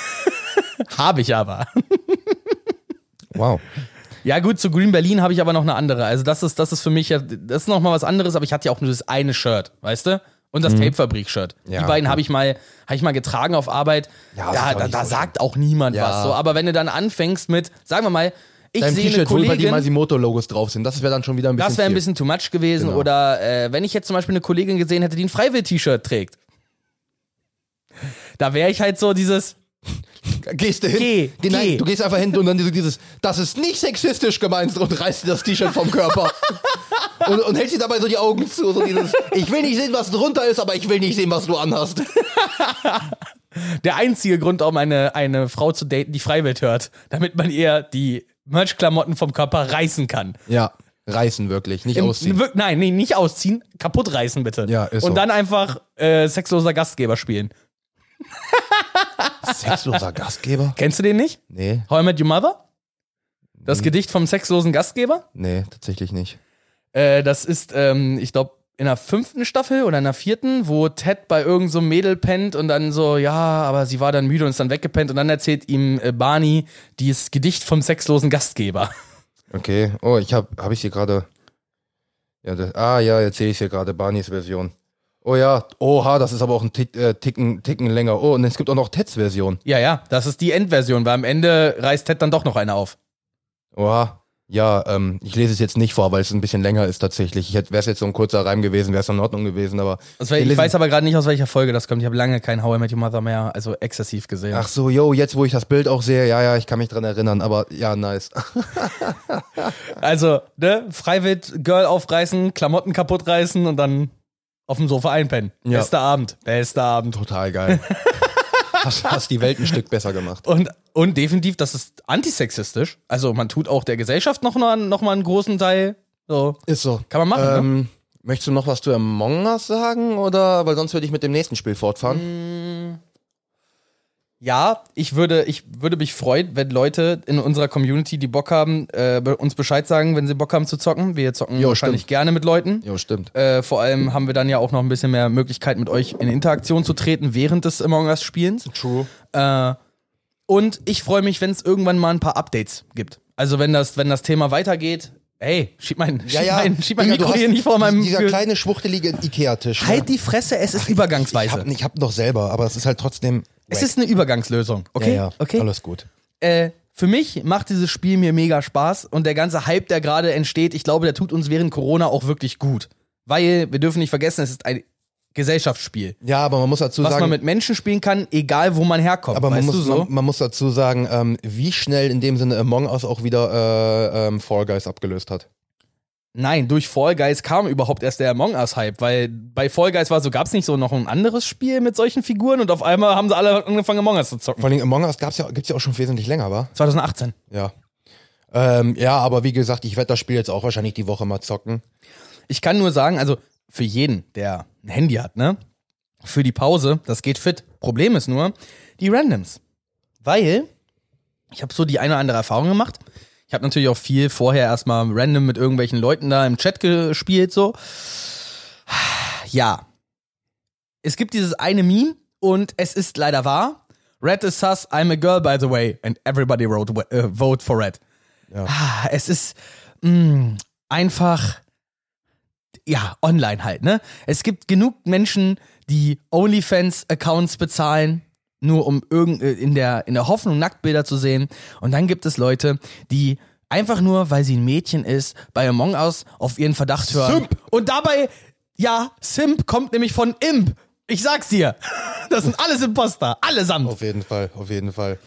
habe ich aber. Wow. Ja, gut, zu Green Berlin habe ich aber noch eine andere. Also, das ist, das ist für mich ja, das ist noch mal was anderes, aber ich hatte ja auch nur das eine Shirt, weißt du? Und das Tape-Fabrik-Shirt. Mhm. Ja, Die beiden habe ich mal, habe ich mal getragen auf Arbeit. Ja, da da, da so sagt auch niemand Ja. was so. Aber wenn du dann anfängst mit, sagen wir mal, ich Dein sehe eine wo bei Kollegin, Masimoto-Logos drauf sind, das wäre dann schon wieder ein bisschen das wäre ein bisschen too much gewesen. Genau. Oder äh, wenn ich jetzt zum Beispiel eine Kollegin gesehen hätte, die ein Freiwill-T-Shirt trägt. Da wäre ich halt so dieses, Gehst du hin? Geh, Geh, nein, geh. Du gehst einfach hin und dann dieses, das ist nicht sexistisch gemeint und reißt dir das T-Shirt vom Körper. und, und hältst dir dabei so die Augen zu. So dieses, ich will nicht sehen, was drunter ist, aber ich will nicht sehen, was du anhast. der einzige Grund, um eine, eine Frau zu daten, die Freiwill hört, damit man ihr die Merch-Klamotten vom Körper reißen kann. Ja, reißen wirklich, nicht Im- ausziehen. wir- Nein, nee, nicht ausziehen, kaputt reißen bitte. Ja, ist Und so. dann einfach äh, sexloser Gastgeber spielen. Sexloser Gastgeber? Kennst du den nicht? Nee, How I Met Your Mother? Das Gedicht vom sexlosen Gastgeber? nee, tatsächlich nicht. Äh, das ist, ähm, ich glaube, in der fünften Staffel oder in der vierten, wo Ted bei irgendeinem so Mädel pennt und dann so, ja, aber sie war dann müde und ist dann weggepennt und dann erzählt ihm äh, Barney dieses Gedicht vom sexlosen Gastgeber. Okay, oh, ich hab, hab ich hier gerade. Ja, das, ah ja, jetzt sehe ich hier gerade Barneys Version. Oh ja, oha, das ist aber auch ein Tick, äh, Ticken, Ticken länger. Oh, und es gibt auch noch Teds Version. Ja, ja, das ist die Endversion, weil am Ende reißt Ted dann doch noch eine auf. Oha. Ja, ähm, ich lese es jetzt nicht vor, weil es ein bisschen länger ist tatsächlich. Wäre es jetzt so ein kurzer Reim gewesen, wäre es in Ordnung gewesen, aber. Wir ich weiß aber gerade nicht, aus welcher Folge das kommt. Ich habe lange kein How I Met Your Mother mehr, also exzessiv gesehen. Ach so, yo, jetzt wo ich das Bild auch sehe, ja, ja, ich kann mich dran erinnern, aber ja, nice. Also, ne, Freiwild, Girl aufreißen, Klamotten kaputt reißen und dann auf dem Sofa einpennen. Ja. Bester Abend, bester Abend. Total geil. hast, hast die Welt ein Stück besser gemacht. Und, und definitiv, das ist antisexistisch. Also man tut auch der Gesellschaft noch, mal- noch mal einen großen Teil. So. Ist so. Kann man machen, ne? Ähm, möchtest du noch was zu Among Us sagen? Oder, weil sonst würde ich mit dem nächsten Spiel fortfahren. Ja, ich würde, ich würde mich freuen, wenn Leute in unserer Community, die Bock haben, äh, uns Bescheid sagen, wenn sie Bock haben zu zocken. Wir zocken Jo, wahrscheinlich stimmt. gerne mit Leuten. Jo, stimmt. Äh, vor allem haben wir dann ja auch noch ein bisschen mehr Möglichkeit, mit euch in Interaktion zu treten während des Among Us Spielens. True. Äh, und ich freue mich, wenn es irgendwann mal ein paar Updates gibt. Also wenn das, wenn das Thema weitergeht, hey, schieb mein, schieb mein, schieb mein Digga, Mikro hier nicht vor meinem. Dieser kleine, schwuchtelige Ikea-Tisch. ne? halt die Fresse, es ist übergangsweise. Ich hab, ich hab noch selber, aber es ist halt trotzdem. Es ist eine Übergangslösung, okay? Ja, ja, okay. alles gut. Äh, für mich macht dieses Spiel mir mega Spaß und der ganze Hype, der gerade entsteht, ich glaube, der tut uns während Corona auch wirklich gut. Weil, wir dürfen nicht vergessen, es ist ein Gesellschaftsspiel. Ja, aber man muss dazu Was sagen, man mit Menschen spielen kann, egal wo man herkommt. aber man muss, so? man, man muss dazu sagen, ähm, wie schnell in dem Sinne Among Us auch wieder äh, ähm, Fall Guys abgelöst hat. Nein, durch Fall Guys kam überhaupt erst der Among Us-Hype, weil bei Fall Guys war so, gab es nicht so noch ein anderes Spiel mit solchen Figuren und auf einmal haben sie alle angefangen, Among Us zu zocken. Vor allem Among Us gab's ja, gibt's ja auch schon wesentlich länger, war? 2018. Ja. Ähm, ja, aber wie gesagt, ich werde das Spiel jetzt auch wahrscheinlich die Woche mal zocken. Ich kann nur sagen, also für jeden, der ein Handy hat, ne? Für die Pause, das geht fit. Problem ist nur, die Randoms. Weil ich habe so die eine oder andere Erfahrung gemacht. Ich habe natürlich auch viel vorher erstmal random mit irgendwelchen Leuten da im Chat gespielt, so. Ja. Es gibt dieses eine Meme und es ist leider wahr. Red is sus, I'm a girl, by the way. And everybody wrote, äh, vote for Red. Ja. Ah, Es ist mh, einfach, ja, online halt, ne? Es gibt genug Menschen, die OnlyFans-Accounts bezahlen, nur um irgend, äh, in, der, in der Hoffnung, Nacktbilder zu sehen. Und dann gibt es Leute, die einfach nur, weil sie ein Mädchen ist, bei Among Us auf ihren Verdacht hören. Simp. Und dabei, ja, Simp kommt nämlich von Imp. Ich sag's dir. Das sind alles Imposter. Allesamt. Auf jeden Fall, auf jeden Fall.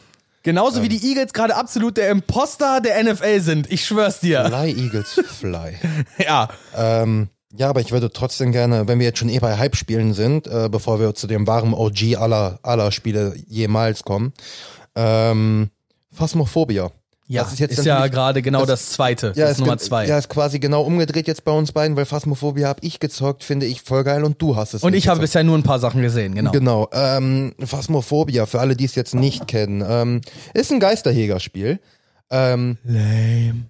Genauso wie die Eagles gerade absolut der Imposter der NFL sind. Ich schwör's dir. Fly Eagles Fly. Ja. ähm, ja, aber ich würde trotzdem gerne, wenn wir jetzt schon eh bei Hype-Spielen sind, äh, bevor wir zu dem wahren OG aller, aller Spiele jemals kommen, ähm, Phasmophobia. Ja, Das ist jetzt ja natürlich- gerade genau das, das- zweite. Ja, das ist ist Nummer zwei. Ja, ist quasi genau umgedreht jetzt bei uns beiden, weil Phasmophobia habe ich gezockt, finde ich voll geil und du hast es Und ich habe bisher nur ein paar Sachen gesehen, genau. Genau, ähm, Phasmophobia, für alle, die es jetzt nicht kennen, ähm, ist ein Geisterjägerspiel. Ähm, Lame.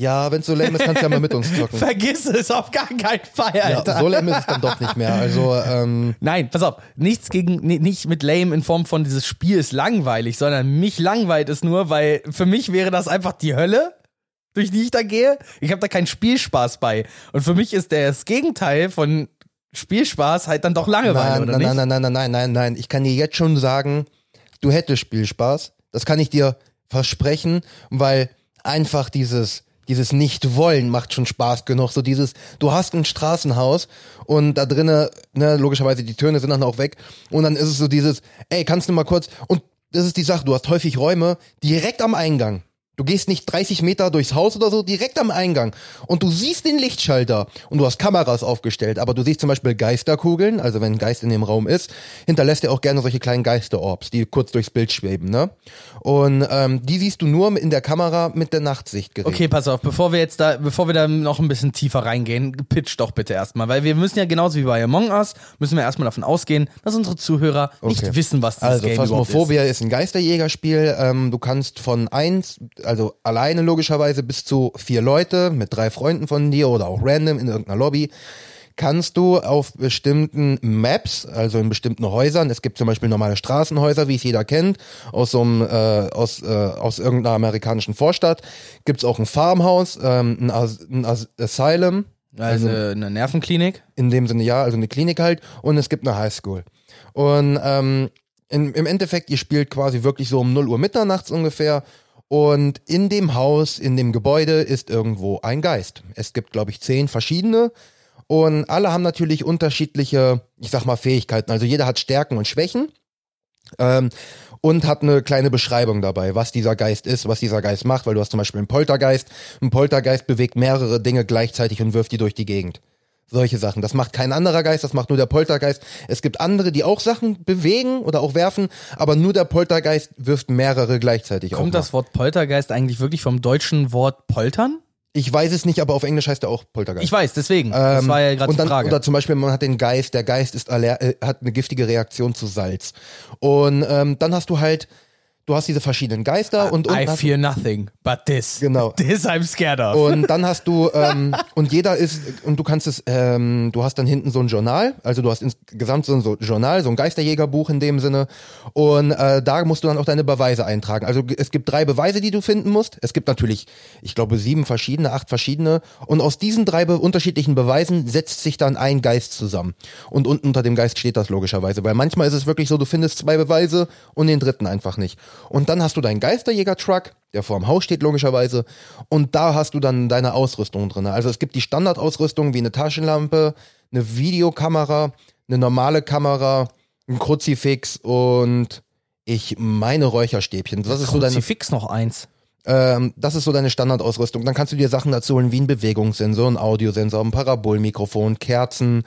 Ja, wenn es so lame ist, kannst du ja mal mit uns zocken. Vergiss es auf gar keinen Fall, Alter. Ja, so lame ist es dann doch nicht mehr. Also, ähm, Nein, pass auf, nichts gegen, ni- nicht mit lame in Form von dieses Spiel ist langweilig, sondern mich langweilt es nur, weil für mich wäre das einfach die Hölle, durch die ich da gehe. Ich habe da keinen Spielspaß bei. Und für mich ist das Gegenteil von Spielspaß halt dann doch Langeweile, nein, oder nein, nicht? nein, nein, nein, nein, nein, nein, nein. Ich kann dir jetzt schon sagen, du hättest Spielspaß. Das kann ich dir versprechen, weil einfach dieses dieses Nicht-Wollen macht schon Spaß genug. So dieses, du hast ein Straßenhaus und da drinnen, ne, logischerweise die Türen sind dann auch weg. Und dann ist es so dieses, ey, kannst du mal kurz, und das ist die Sache, du hast häufig Räume direkt am Eingang. Du gehst nicht 30 Meter durchs Haus oder so, direkt am Eingang. Und du siehst den Lichtschalter und du hast Kameras aufgestellt, aber du siehst zum Beispiel Geisterkugeln, also wenn ein Geist in dem Raum ist, hinterlässt er auch gerne solche kleinen Geisterorbs, die kurz durchs Bild schweben, ne? Und ähm, die siehst du nur in der Kamera mit der Nachtsichtgerät. Okay, pass auf, bevor wir jetzt da, bevor wir da noch ein bisschen tiefer reingehen, pitch doch bitte erstmal, weil wir müssen ja genauso wie bei Among Us, müssen wir erstmal davon ausgehen, dass unsere Zuhörer Okay. nicht wissen, was dieses Also Game überhaupt ist. Phasmophobia ist. ein Geisterjägerspiel. Ähm, du kannst von eins, also alleine logischerweise bis zu vier Leute mit drei Freunden von dir oder auch random in irgendeiner Lobby kannst du auf bestimmten Maps, also in bestimmten Häusern, es gibt zum Beispiel normale Straßenhäuser, wie es jeder kennt, aus so einem, äh, aus, äh, aus irgendeiner amerikanischen Vorstadt, gibt's auch ein Farmhaus, ähm, ein, As ein As Asylum, Also eine Nervenklinik. in dem Sinne ja, also eine Klinik halt und es gibt eine Highschool. Und ähm, in, im Endeffekt, ihr spielt quasi wirklich so um 0 Uhr mitternachts ungefähr und in dem Haus, in dem Gebäude ist irgendwo ein Geist. Es gibt, glaube ich, zehn verschiedene und alle haben natürlich unterschiedliche, ich sag mal, Fähigkeiten. Also jeder hat Stärken und Schwächen. Ähm, und hat eine kleine Beschreibung dabei, was dieser Geist ist, was dieser Geist macht, weil du hast zum Beispiel einen Poltergeist. Ein Poltergeist bewegt mehrere Dinge gleichzeitig und wirft die durch die Gegend. Solche Sachen. Das macht kein anderer Geist, das macht nur der Poltergeist. Es gibt andere, die auch Sachen bewegen oder auch werfen, aber nur der Poltergeist wirft mehrere gleichzeitig Kommt das Wort Poltergeist eigentlich wirklich vom deutschen Wort poltern? Ich weiß es nicht, aber auf Englisch heißt er auch Poltergeist. Ich weiß, deswegen. das Ähm, war ja gerade die Frage. Oder zum Beispiel, man hat den Geist, der Geist ist aller, äh, hat eine giftige Reaktion zu Salz. Und ähm, dann hast du halt, du hast diese verschiedenen Geister und, und I fear nothing, but this. Genau. This I'm scared of. und dann hast du, ähm, und jeder ist, und du kannst es, ähm, du hast dann hinten so ein Journal, also du hast insgesamt so ein so Journal, so ein Geisterjägerbuch in dem Sinne. Und äh, da musst du dann auch deine Beweise eintragen. Also es gibt drei Beweise, die du finden musst. Es gibt natürlich, ich glaube, sieben verschiedene, acht verschiedene. Und aus diesen drei be unterschiedlichen Beweisen setzt sich dann ein Geist zusammen. Und unten unter dem Geist steht das logischerweise. Weil manchmal ist es wirklich so, du findest zwei Beweise und den dritten einfach nicht. Und dann hast du deinen Geisterjäger-Truck, der vor dem Haus steht logischerweise. Und da hast du dann deine Ausrüstung drin. Also es gibt die Standardausrüstung wie eine Taschenlampe, eine Videokamera, eine normale Kamera, ein Kruzifix und ich meine Räucherstäbchen. Das ist so deine, Kruzifix noch eins. ähm, das ist so deine Standardausrüstung. Dann kannst du dir Sachen dazu holen wie ein Bewegungssensor, ein Audiosensor, ein Parabolmikrofon, Kerzen,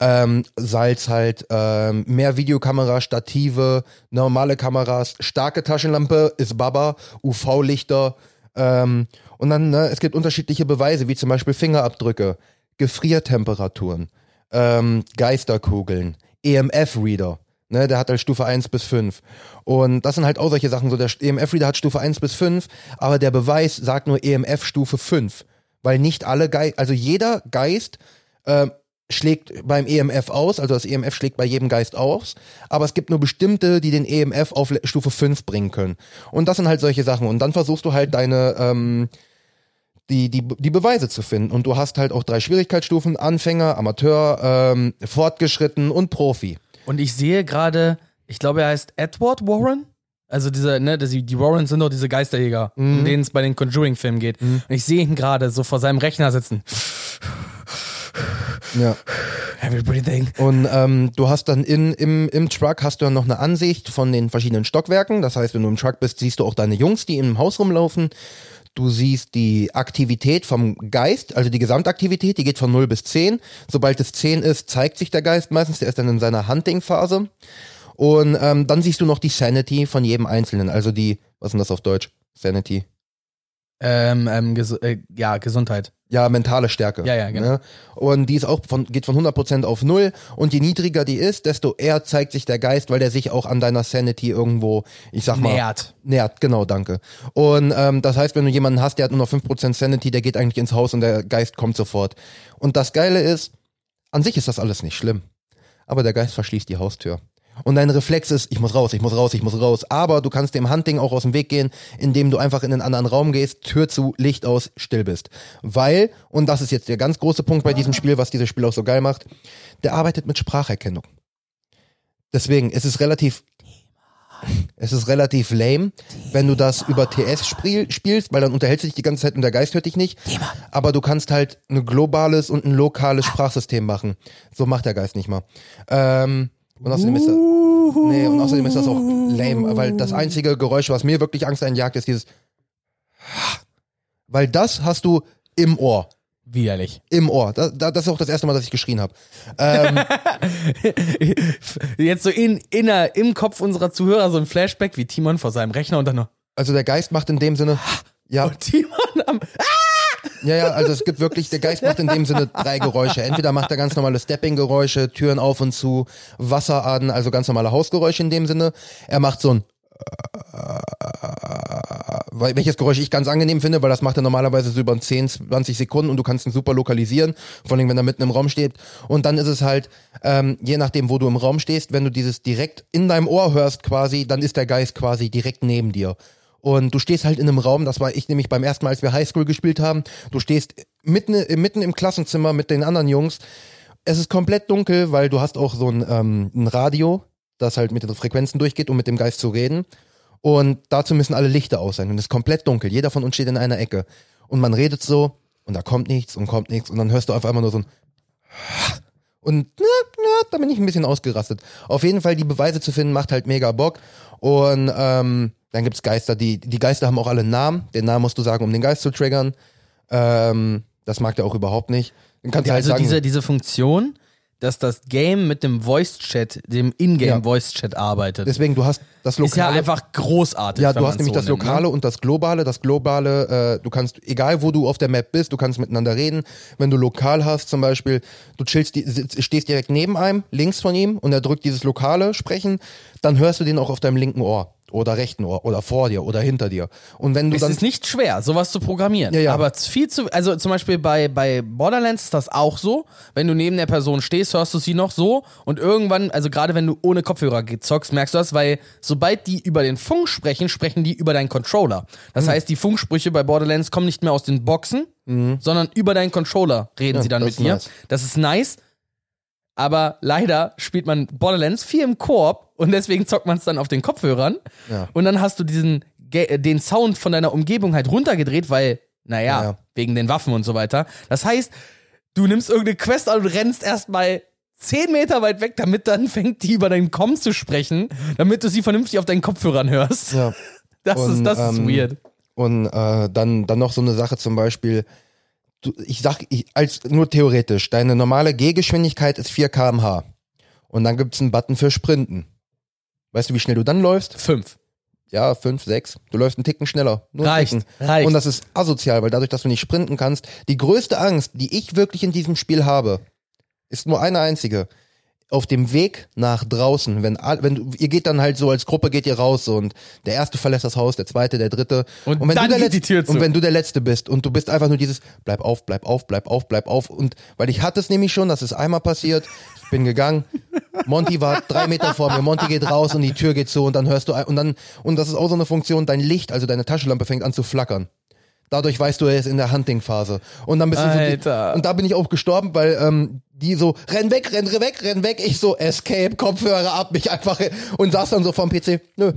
ähm, Salz halt, ähm, mehr Videokamera, Stative, normale Kameras, starke Taschenlampe ist Baba, UV-Lichter ähm, und dann, ne, es gibt unterschiedliche Beweise, wie zum Beispiel Fingerabdrücke, Gefriertemperaturen, ähm, Geisterkugeln, EMF-Reader. Ne, der hat halt Stufe 1 bis 5. Und das sind halt auch solche Sachen. So, der EMF-Reader hat Stufe 1 bis 5, aber der Beweis sagt nur EMF Stufe 5. Weil nicht alle Geist, also jeder Geist ähm, schlägt beim EMF aus, also das EMF schlägt bei jedem Geist aus, aber es gibt nur bestimmte, die den EMF auf Stufe 5 bringen können. Und das sind halt solche Sachen. Und dann versuchst du halt deine, ähm, die, die, die Beweise zu finden. Und du hast halt auch drei Schwierigkeitsstufen, Anfänger, Amateur, ähm, Fortgeschritten und Profi. Und ich sehe gerade, ich glaube, er heißt Edward Warren. Also diese, ne, die, die Warrens sind doch diese Geisterjäger, um denen es bei den Conjuring-Filmen geht. Und ich sehe ihn gerade so vor seinem Rechner sitzen. Ja. Heavy breathing. Und ähm, du hast dann in, im, im Truck hast du dann noch eine Ansicht von den verschiedenen Stockwerken. Das heißt, wenn du im Truck bist, siehst du auch deine Jungs, die im Haus rumlaufen. Du siehst die Aktivität vom Geist, also die Gesamtaktivität, die geht von 0 bis 10. Sobald es 10 ist, zeigt sich der Geist meistens, der ist dann in seiner Hunting-Phase. Und ähm, dann siehst du noch die Sanity von jedem Einzelnen, also die, was ist denn das auf Deutsch? Sanity. Ähm, ähm, ges äh, ja, Gesundheit. Ja, mentale Stärke. Ja, ja, genau. Ne? Und die ist auch von, geht von 100% auf null. Und je niedriger die ist, desto eher zeigt sich der Geist, weil der sich auch an deiner Sanity irgendwo, ich sag mal. Nähert. Nähert, genau, danke. Und ähm, das heißt, wenn du jemanden hast, der hat nur noch 5% Sanity, der geht eigentlich ins Haus und der Geist kommt sofort. Und das Geile ist, an sich ist das alles nicht schlimm. Aber der Geist verschließt die Haustür. Und dein Reflex ist, ich muss raus, ich muss raus, ich muss raus. Aber du kannst dem Hunting auch aus dem Weg gehen, indem du einfach in einen anderen Raum gehst, Tür zu, Licht aus, still bist. Weil, und das ist jetzt der ganz große Punkt bei diesem Spiel, was dieses Spiel auch so geil macht, der arbeitet mit Spracherkennung. Deswegen ist es relativ, es ist relativ lame, wenn du das über TS spiel, spielst, weil dann unterhältst du dich die ganze Zeit und der Geist hört dich nicht. Aber du kannst halt ein globales und ein lokales Sprachsystem machen. So macht der Geist nicht mal. Ähm, und außerdem ist das, nee, und außerdem ist das auch lame, weil das einzige Geräusch, was mir wirklich Angst einjagt, ist dieses, weil das hast du im Ohr. Widerlich. Im Ohr. Das, das ist auch das erste Mal, dass ich geschrien habe. Ähm, Jetzt so in, inner, im Kopf unserer Zuhörer so ein Flashback wie Timon vor seinem Rechner und dann noch. also der Geist macht in dem Sinne, ja, Und Timon am. Ja, ja, also es gibt wirklich, der Geist macht in dem Sinne drei Geräusche. Entweder macht er ganz normale Stepping-Geräusche, Türen auf und zu, Wasser an, also ganz normale Hausgeräusche in dem Sinne. Er macht so ein welches Geräusch ich ganz angenehm finde, weil das macht er normalerweise so über 10, 20 Sekunden und du kannst ihn super lokalisieren, vor allem wenn er mitten im Raum steht. Und dann ist es halt, ähm, je nachdem, wo du im Raum stehst, wenn du dieses direkt in deinem Ohr hörst quasi, dann ist der Geist quasi direkt neben dir. Und du stehst halt in einem Raum, das war ich nämlich beim ersten Mal, als wir Highschool gespielt haben, du stehst mitten, mitten im Klassenzimmer mit den anderen Jungs. Es ist komplett dunkel, weil du hast auch so ein, ähm, ein Radio, das halt mit den Frequenzen durchgeht, um mit dem Geist zu reden. Und dazu müssen alle Lichter aus sein. Und es ist komplett dunkel. Jeder von uns steht in einer Ecke. Und man redet so und da kommt nichts und kommt nichts. Und dann hörst du auf einmal nur so ein und na, na, da bin ich ein bisschen ausgerastet. Auf jeden Fall die Beweise zu finden, macht halt mega Bock. Und ähm, dann gibt's Geister, die, die Geister haben auch alle einen Namen. Den Namen musst du sagen, um den Geist zu triggern. Ähm, das mag der auch überhaupt nicht. Dann kannst du halt Also sagen, diese, diese Funktion, dass das Game mit dem Voice-Chat, dem Ingame Ja. Voice-Chat arbeitet, deswegen, du hast das ist ja lokale. einfach großartig. Ja, du hast nämlich so das nimmt, ne? Lokale und das Globale. Das Globale, äh, du kannst, egal wo du auf der Map bist, du kannst miteinander reden. Wenn du lokal hast, zum Beispiel, du chillst, die, stehst direkt neben einem, links von ihm, und er drückt dieses lokale Sprechen, dann hörst du den auch auf deinem linken Ohr oder rechten Ohr oder vor dir oder hinter dir. Und wenn du Es dann ist nicht schwer, sowas zu programmieren. Ja, ja. Aber es viel zu, also zum Beispiel bei, bei Borderlands ist das auch so. Wenn du neben der Person stehst, hörst du sie noch so und irgendwann, also gerade wenn du ohne Kopfhörer zockst, merkst du das, weil sobald die über den Funk sprechen, sprechen die über deinen Controller. Das Mhm. heißt, die Funksprüche bei Borderlands kommen nicht mehr aus den Boxen, sondern über deinen Controller reden Mhm. Ja, sie dann mit dir. nice. Das ist nice. Aber leider spielt man Borderlands viel im Koop und deswegen zockt man es dann auf den Kopfhörern. Ja. Und dann hast du diesen äh, den Sound von deiner Umgebung halt runtergedreht, weil, naja, Ja, wegen den Waffen und so weiter. Das heißt, du nimmst irgendeine Quest an und rennst erstmal zehn Meter weit weg, damit dann fängt die über deinen Com zu sprechen, damit du sie vernünftig auf deinen Kopfhörern hörst. Ja. Das, Und, ist, das ist ähm, weird. Und äh, dann, dann noch so eine Sache zum Beispiel, du, ich sag, ich, als nur theoretisch, deine normale Gehgeschwindigkeit ist 4 km/h. Und dann gibt's einen Button für Sprinten. Weißt du, wie schnell du dann läufst? Fünf. Ja, 5, 6. Du läufst einen Ticken schneller. Nur Reicht, Ticken. reicht. Und das ist asozial, weil dadurch, dass du nicht sprinten kannst, die größte Angst, die ich wirklich in diesem Spiel habe, ist nur eine einzige. Auf dem Weg nach draußen, wenn, wenn du, ihr geht dann halt so als Gruppe geht ihr raus so, und der erste verlässt das Haus, der zweite, der dritte. Und wenn dann du der geht die Letz- Tür zu. Und wenn du der Letzte bist und du bist einfach nur dieses, bleib auf, bleib auf, bleib auf, bleib auf. Und weil ich hatte es nämlich schon, das ist einmal passiert, ich bin gegangen, Monty war drei Meter vor mir, Monty geht raus und die Tür geht zu und dann hörst du, und dann, und das ist auch so eine Funktion, dein Licht, also deine Taschenlampe fängt an zu flackern. Dadurch weißt du, er ist in der Hunting-Phase. Und dann bist du so, und da bin ich auch gestorben, weil ähm, die so, renn weg, renn weg, renn weg. Ich so, Escape, Kopfhörer ab, mich einfach und saß dann so vorm PC. Nö.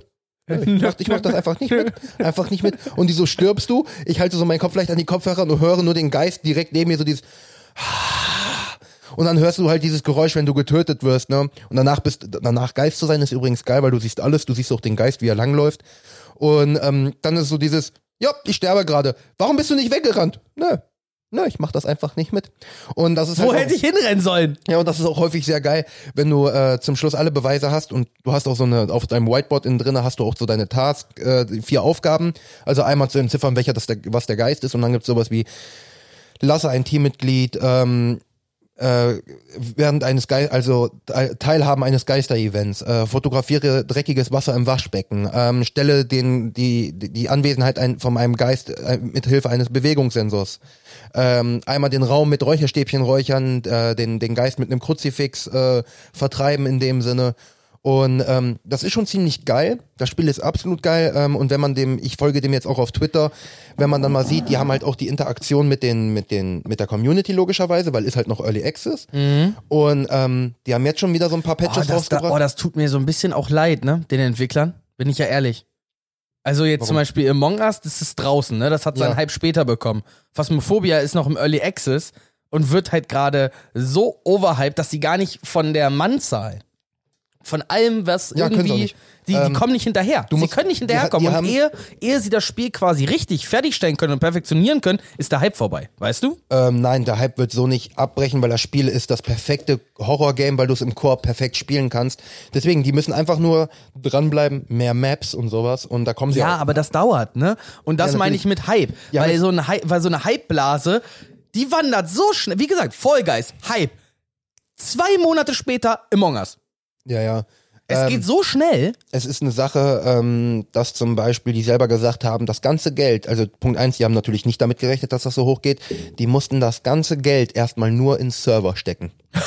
Ich mach, ich mach das einfach nicht mit. Einfach nicht mit. Und die so, stirbst du? Ich halte so meinen Kopf leicht an die Kopfhörer und höre nur den Geist direkt neben mir so dieses und dann hörst du halt dieses Geräusch, wenn du getötet wirst, ne? Und danach bist, danach Geist zu sein, ist übrigens geil, weil du siehst alles, du siehst auch den Geist, wie er langläuft. Und ähm, dann ist so dieses, ja, ich sterbe gerade. Warum bist du nicht weggerannt? Nö. Nö, ich mach das einfach nicht mit. Und das ist Wo halt auch- hätte ich hinrennen sollen? ja, und das ist auch häufig sehr geil, wenn du äh, zum Schluss alle Beweise hast und du hast auch so eine, auf deinem Whiteboard innen drin hast du auch so deine Task, äh, vier Aufgaben. Also einmal zu entziffern, welcher das der, was der Geist ist und dann gibt's sowas wie, lasse ein Teammitglied ähm, äh, während eines Geist, also äh, Teilhaben eines Geister-Events, äh, fotografiere dreckiges Wasser im Waschbecken, ähm, stelle den die die Anwesenheit ein, von einem Geist äh, mit Hilfe eines Bewegungssensors, ähm, einmal den Raum mit Räucherstäbchen räuchern, äh, den den Geist mit einem Kruzifix äh, vertreiben in dem Sinne. Und ähm, das ist schon ziemlich geil. Das Spiel ist absolut geil. Ähm, und wenn man dem, ich folge dem jetzt auch auf Twitter, wenn man dann mal sieht, die haben halt auch die Interaktion mit den, mit den, mit der Community logischerweise, weil ist halt noch Early Access. Und ähm, die haben jetzt schon wieder so ein paar Oh Patches das, da, rausgebracht. oh, das tut mir so ein bisschen auch leid, ne? Den Entwicklern. Bin ich ja ehrlich. Also jetzt zum Warum? Beispiel Among Us, das ist draußen, ne? Das hat seinen Ja. Hype später bekommen. Phasmophobia ist noch im Early Access und wird halt gerade so overhyped, dass sie gar nicht von der Mannzahl, von allem, was Ja, irgendwie, die, die Ähm, kommen nicht hinterher. sie musst- können nicht die hinterherkommen. und ehe, ehe sie das Spiel quasi richtig fertigstellen können und perfektionieren können, ist der Hype vorbei. Weißt du? Ähm, nein, der Hype wird so nicht abbrechen, weil das Spiel ist das perfekte Horror-Game, weil du es im Koop perfekt spielen kannst. Deswegen, die müssen einfach nur dranbleiben, mehr Maps und sowas. Und da kommen sie Ja, auch. aber das dauert, ne? Und das Ja, meine ich mit Hype. Ja, weil, so eine Hy weil so eine Hypeblase, die wandert so schnell. Wie gesagt, Vollgeist, Hype. Zwei Monate später Among Us. Ja, ja. Es Ähm, geht so schnell. Es ist eine Sache, ähm, dass zum Beispiel die selber gesagt haben, das ganze Geld, also Punkt eins, die haben natürlich nicht damit gerechnet, dass das so hoch geht, die mussten das ganze Geld erstmal nur ins Server stecken.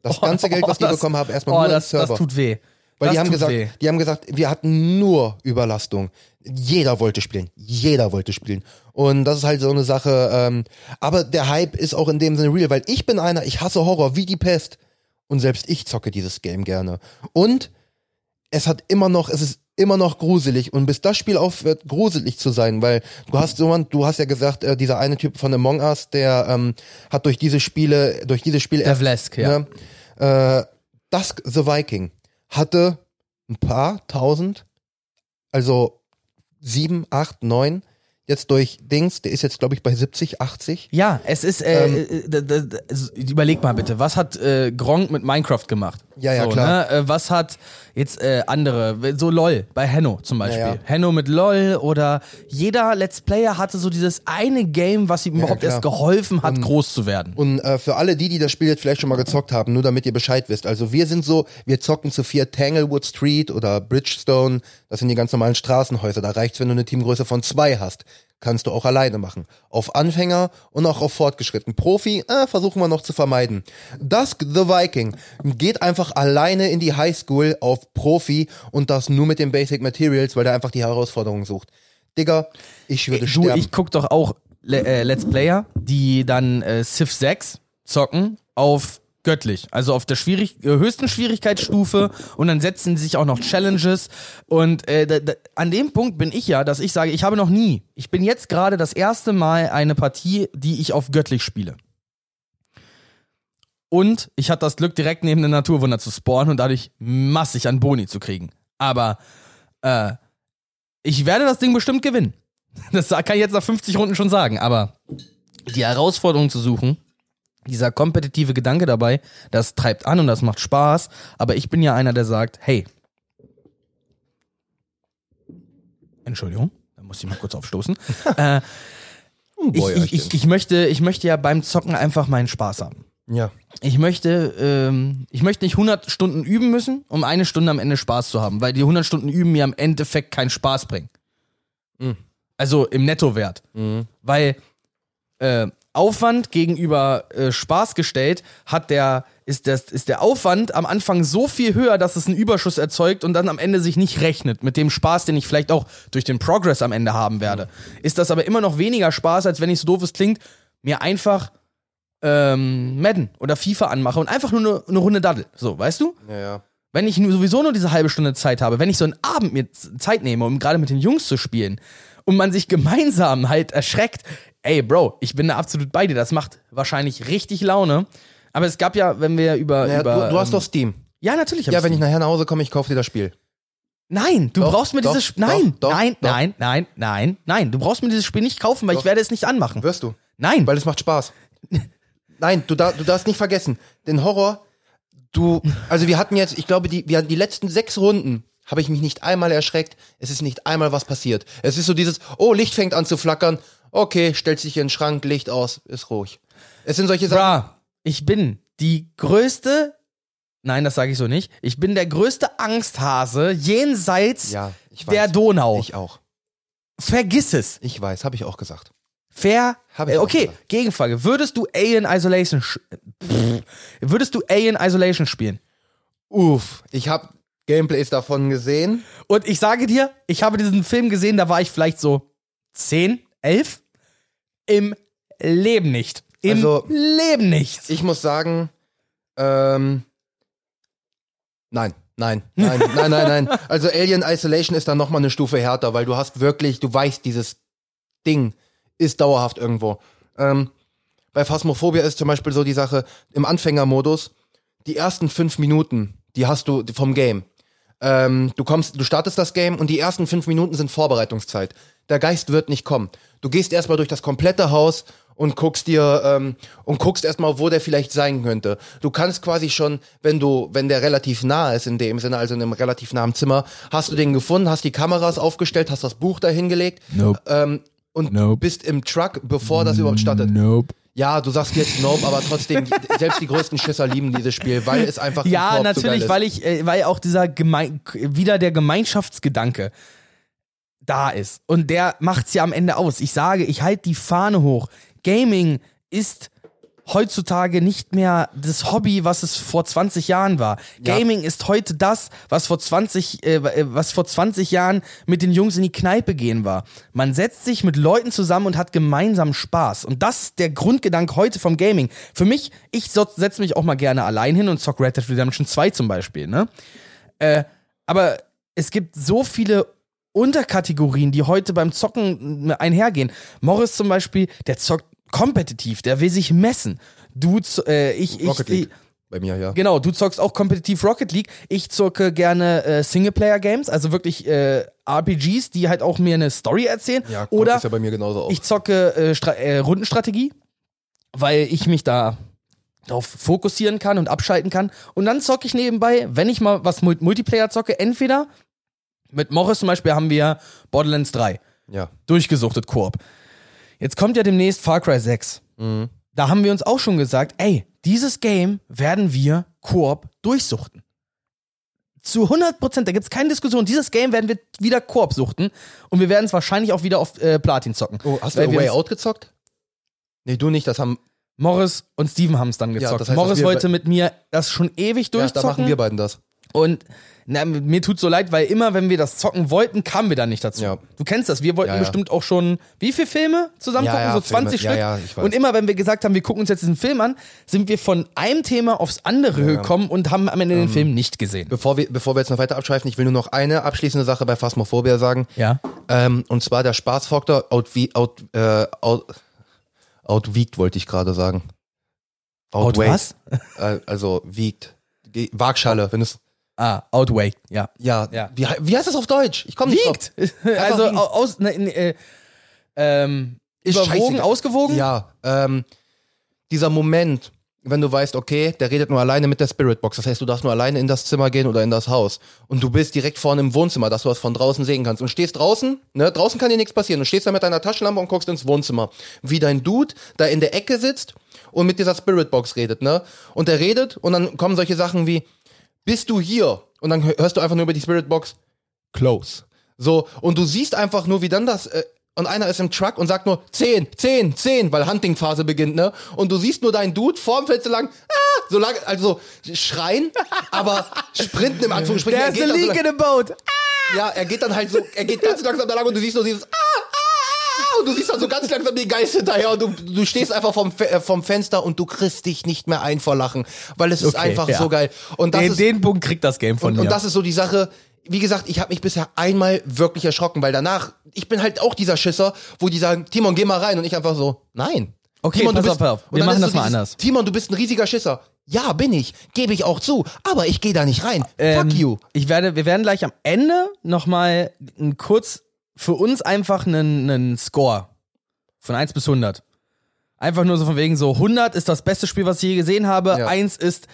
Das ganze Geld, was die das- bekommen haben, erstmal oh, nur das, ins Server. das tut weh. Weil das die haben gesagt, weh. die haben gesagt, wir hatten nur Überlastung. Jeder wollte spielen. Jeder wollte spielen. Und das ist halt so eine Sache. Ähm, aber der Hype ist auch in dem Sinne real, weil ich bin einer, ich hasse Horror wie die Pest. Und selbst ich zocke dieses Game gerne. Und es hat immer noch, es ist immer noch gruselig. Und bis das Spiel aufhört, gruselig zu sein, weil du hast so, du hast ja gesagt, äh, dieser eine Typ von Among Us, der ähm, hat durch diese Spiele, durch dieses Spiel Der Vlesk, ja. Ne, äh, Dusk the Viking hatte ein paar tausend, also sieben, acht, neun. Jetzt durch Dings, der ist jetzt, glaube ich, bei 70, 80. Ja, es ist, äh, Ähm, äh, d- überleg mal bitte, was hat äh, Gronk mit Minecraft gemacht? Ja, ja, so, klar. Ne? Äh, was hat jetzt äh, andere, so LOL, bei Henno zum Beispiel. Ja, ja. Henno mit LOL oder jeder Let's Player hatte so dieses eine Game, was ihm überhaupt klar. erst geholfen hat, groß zu werden. Und äh, für alle die, die das Spiel jetzt vielleicht schon mal gezockt haben, nur damit ihr Bescheid wisst. Also wir sind so, wir zocken zu vier Tanglewood Street oder Bridgestone. Das sind die ganz normalen Straßenhäuser. Da reicht's, wenn du eine Teamgröße von zwei hast. Kannst du auch alleine machen. Auf Anfänger und auch auf Fortgeschritten. Profi, äh, versuchen wir noch zu vermeiden. Dusk the Viking geht einfach alleine in die Highschool auf Profi und das nur mit den Basic Materials, weil der einfach die Herausforderung sucht. Digga, ich würde Du, sterben. ich guck doch auch Le äh, Let's Player, die dann äh, Civ 6 zocken auf göttlich, also auf der schwierig äh, höchsten Schwierigkeitsstufe und dann setzen sie sich auch noch Challenges und äh, da, da, an dem Punkt bin ich ja, dass ich sage, ich habe noch nie, ich bin jetzt gerade das erste Mal eine Partie, die ich auf göttlich spiele. Und ich hatte das Glück, direkt neben der Naturwunder zu spawnen und dadurch massig an Boni zu kriegen. Aber äh, ich werde das Ding bestimmt gewinnen. Das kann ich jetzt nach 50 Runden schon sagen. Aber die Herausforderung zu suchen, dieser kompetitive Gedanke dabei, das treibt an und das macht Spaß. Aber ich bin ja einer, der sagt, hey, Entschuldigung, da muss ich mal kurz aufstoßen. äh, ich, ich, ich, ich, möchte, ich möchte ja beim Zocken einfach meinen Spaß haben. Ja. Ich möchte, ähm, ich möchte nicht 100 Stunden üben müssen, um eine Stunde am Ende Spaß zu haben, weil die 100 Stunden üben mir am Endeffekt keinen Spaß bringen. Mhm. Also im Nettowert. Mhm. Weil äh, Aufwand gegenüber äh, Spaß gestellt, hat der, ist, das, ist der Aufwand am Anfang so viel höher, dass es einen Überschuss erzeugt und dann am Ende sich nicht rechnet mit dem Spaß, den ich vielleicht auch durch den Progress am Ende haben werde. Ist das aber immer noch weniger Spaß, als wenn ich so doof es klingt, mir einfach ähm, Madden oder FIFA anmache und einfach nur eine, eine Runde daddel. So, weißt du? Ja, ja. Wenn ich sowieso nur diese halbe Stunde Zeit habe, wenn ich so einen Abend mir Zeit nehme, um gerade mit den Jungs zu spielen und man sich gemeinsam halt erschreckt, ey Bro, ich bin da absolut bei dir, das macht wahrscheinlich richtig Laune. Aber es gab ja, wenn wir über. Naja, über du, du hast ähm, doch Steam. Ja, natürlich. Ja, ich wenn ich Steam. nachher nach Hause komme, ich kaufe dir das Spiel. Nein, du Doch, brauchst mir doch, dieses. doch, Nein, doch, nein, nein, nein, nein, nein. Du brauchst mir dieses Spiel nicht kaufen, weil ich werde es nicht anmachen. Wirst du. Nein. Weil es macht Spaß. Nein, du, du darfst nicht vergessen, den Horror, du, also wir hatten jetzt, ich glaube, die, wir hatten die letzten sechs Runden, habe ich mich nicht einmal erschreckt, es ist nicht einmal was passiert. Es ist so dieses, oh, Licht fängt an zu flackern, okay, stellt sich in den Schrank, Licht aus, ist ruhig. Es sind solche Sachen. Bra, ich bin die größte. Nein, das sage ich so nicht. Ich bin der größte Angsthase jenseits Ja, ich weiß. der Donau. Ich auch. Vergiss es. Ich weiß, habe ich auch gesagt. Fair. Hab ich äh, auch okay, gesagt. Gegenfrage. Würdest du Alien Isolation sch- Pff. würdest du Alien Isolation spielen? Uff, ich habe Gameplays davon gesehen. Und ich sage dir, ich habe diesen Film gesehen, da war ich vielleicht so 10, 11. Im Leben nicht. Im Also, Leben nicht. Ich muss sagen, ähm, nein, nein, nein, nein, nein, nein. Also Alien Isolation ist dann nochmal eine Stufe härter, weil du hast wirklich, du weißt, dieses Ding ist dauerhaft irgendwo. Ähm, bei Phasmophobia ist zum Beispiel so die Sache, im Anfängermodus, die ersten fünf Minuten, die hast du vom Game. Ähm, du kommst, du startest das Game und die ersten fünf Minuten sind Vorbereitungszeit. Der Geist wird nicht kommen. Du gehst erstmal durch das komplette Haus und guckst dir ähm, und guckst erstmal, wo der vielleicht sein könnte. Du kannst quasi schon, wenn du, wenn der relativ nah ist in dem Sinne, also in einem relativ nahen Zimmer, hast du den gefunden, hast die Kameras aufgestellt, hast das Buch dahingelegt Nope. ähm, und Nope. bist im Truck, bevor das überhaupt startet. Nope. Ja, du sagst jetzt Nope, aber trotzdem, selbst die größten Schisser lieben dieses Spiel, weil es einfach Ja, so natürlich, geil ist. weil ich, äh, weil auch dieser Gemein wieder der Gemeinschaftsgedanke da ist. Und der macht's ja am Ende aus. Ich sage, ich halte die Fahne hoch. Gaming ist heutzutage nicht mehr das Hobby, was es vor 20 Jahren war. Ja. Gaming ist heute das, was vor 20, äh, was vor 20 Jahren mit den Jungs in die Kneipe gehen war. Man setzt sich mit Leuten zusammen und hat gemeinsam Spaß. Und das ist der Grundgedanke heute vom Gaming. Für mich, ich setze mich auch mal gerne allein hin und zock Red Dead Redemption 2 zum Beispiel, ne? Äh, aber es gibt so viele Unterkategorien, die heute beim Zocken einhergehen. Morris zum Beispiel, der zockt kompetitiv, der will sich messen. Du, äh, ich, ich, Rocket League. Bei mir, ja. Genau, du zockst auch kompetitiv Rocket League. Ich zocke gerne äh, Singleplayer-Games, also wirklich äh, RPGs, die halt auch mir eine Story erzählen. Ja, kommt Oder ist ja bei mir genauso auch. ich zocke äh, äh, Rundenstrategie, weil ich mich da darauf fokussieren kann und abschalten kann. Und dann zocke ich nebenbei, wenn ich mal was Mul- Multiplayer zocke, entweder mit Morris zum Beispiel haben wir Borderlands 3 ja. durchgesuchtet Koop. Jetzt kommt ja demnächst Far Cry 6. Mhm. Da haben wir uns auch schon gesagt, ey, dieses Game werden wir Koop durchsuchten. Zu 100 Prozent, da gibt's keine Diskussion. Dieses Game werden wir wieder Koop suchten und wir werden es wahrscheinlich auch wieder auf äh, Platin zocken. Oh, hast du Way Out gezockt? Nee, du nicht, das haben. Morris und Steven haben es dann Ja, gezockt. das heißt, Morris wollte mit mir das schon ewig Ja, da durchzocken. machen wir beiden das. Und na, mir tut so leid, weil immer, wenn wir das zocken wollten, kamen wir dann nicht dazu. Ja. Du kennst das. Wir wollten Ja, ja. bestimmt auch schon, wie viele Filme zusammen gucken? so 20 Filme. Stück. Und immer, wenn wir gesagt haben, wir gucken uns jetzt diesen Film an, sind wir von einem Thema aufs andere gekommen und haben am Ende Ähm, den Film nicht gesehen. Bevor wir, bevor wir jetzt noch weiter abschweifen, ich will nur noch eine abschließende Sache bei Phasmophobia sagen. Ja. Ähm, und zwar der Spaßfaktor outwie, out, äh, out, outwiegt, wollte ich gerade sagen. Out was? Äh, also wiegt. Waagschale, wenn es. Ah, outweigh, ja. Ja, Ja. Wie, wie heißt das auf Deutsch? Ich komme nicht Wiegt. drauf. also wiegen. au- aus, ne, ne, äh, ähm, Ist überwogen, ausgewogen? Ja, ähm, dieser Moment, wenn du weißt, okay, der redet nur alleine mit der Spiritbox. Das heißt, du darfst nur alleine in das Zimmer gehen oder in das Haus. Und du bist direkt vorne im Wohnzimmer, dass du das von draußen sehen kannst. Und stehst draußen, ne, draußen kann dir nichts passieren. Du stehst da mit deiner Taschenlampe und guckst ins Wohnzimmer. Wie dein Dude da in der Ecke sitzt und mit dieser Spiritbox redet, ne? Und der redet und dann kommen solche Sachen wie, bist du hier? Und dann hörst du einfach nur über die Spiritbox, close. So, und du siehst einfach nur, wie dann das, äh, und einer ist im Truck und sagt nur 10, 10, 10, weil Hunting-Phase beginnt, ne? Und du siehst nur deinen Dude vorm Fenster lang, ah, so lang, also schreien, aber sprinten im Anführungsstrichen. There's a so leak lang, in the boat. ja, er geht dann halt so, er geht ganz langsam da lang und du siehst nur dieses, ah, ah, ah, und du siehst dann so ganz langsam den Geist hinterher und du, du stehst einfach vom, Fe- äh, vom Fenster und du kriegst dich nicht mehr ein vor Lachen, weil es ist Okay, einfach ja. so geil. Und das Den, ist, den Punkt kriegt das Game von und, mir. und das ist so die Sache, wie gesagt, ich habe mich bisher einmal wirklich erschrocken, weil danach, ich bin halt auch dieser Schisser, wo die sagen, Timon, geh mal rein und ich einfach so, nein. Okay, Timon, pass du auf, bist, pass auf. und Wir machen ist das mal anders. Timon, du bist ein riesiger Schisser. Ja, bin ich, gebe ich auch zu, aber ich gehe da nicht rein. Ähm, Fuck you. Ich werde, wir werden gleich am Ende nochmal kurz für uns einfach einen, einen Score von 1 bis 100. Einfach nur so von wegen so 100 ist das beste Spiel, was ich je gesehen habe. Ja. 1 ist,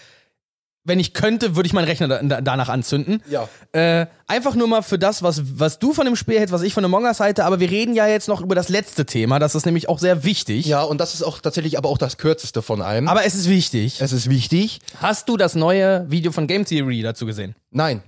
wenn ich könnte, würde ich meinen Rechner da, da, danach anzünden. Ja. Äh, einfach nur mal für das, was, was du von dem Spiel hältst, was ich von Among Us halte. Aber wir reden ja jetzt noch über das letzte Thema. Das ist nämlich auch sehr wichtig. Ja, und das ist auch tatsächlich aber auch das kürzeste von allem. Aber es ist wichtig. es ist wichtig. Hast du das neue Video von Game Theory dazu gesehen? Nein.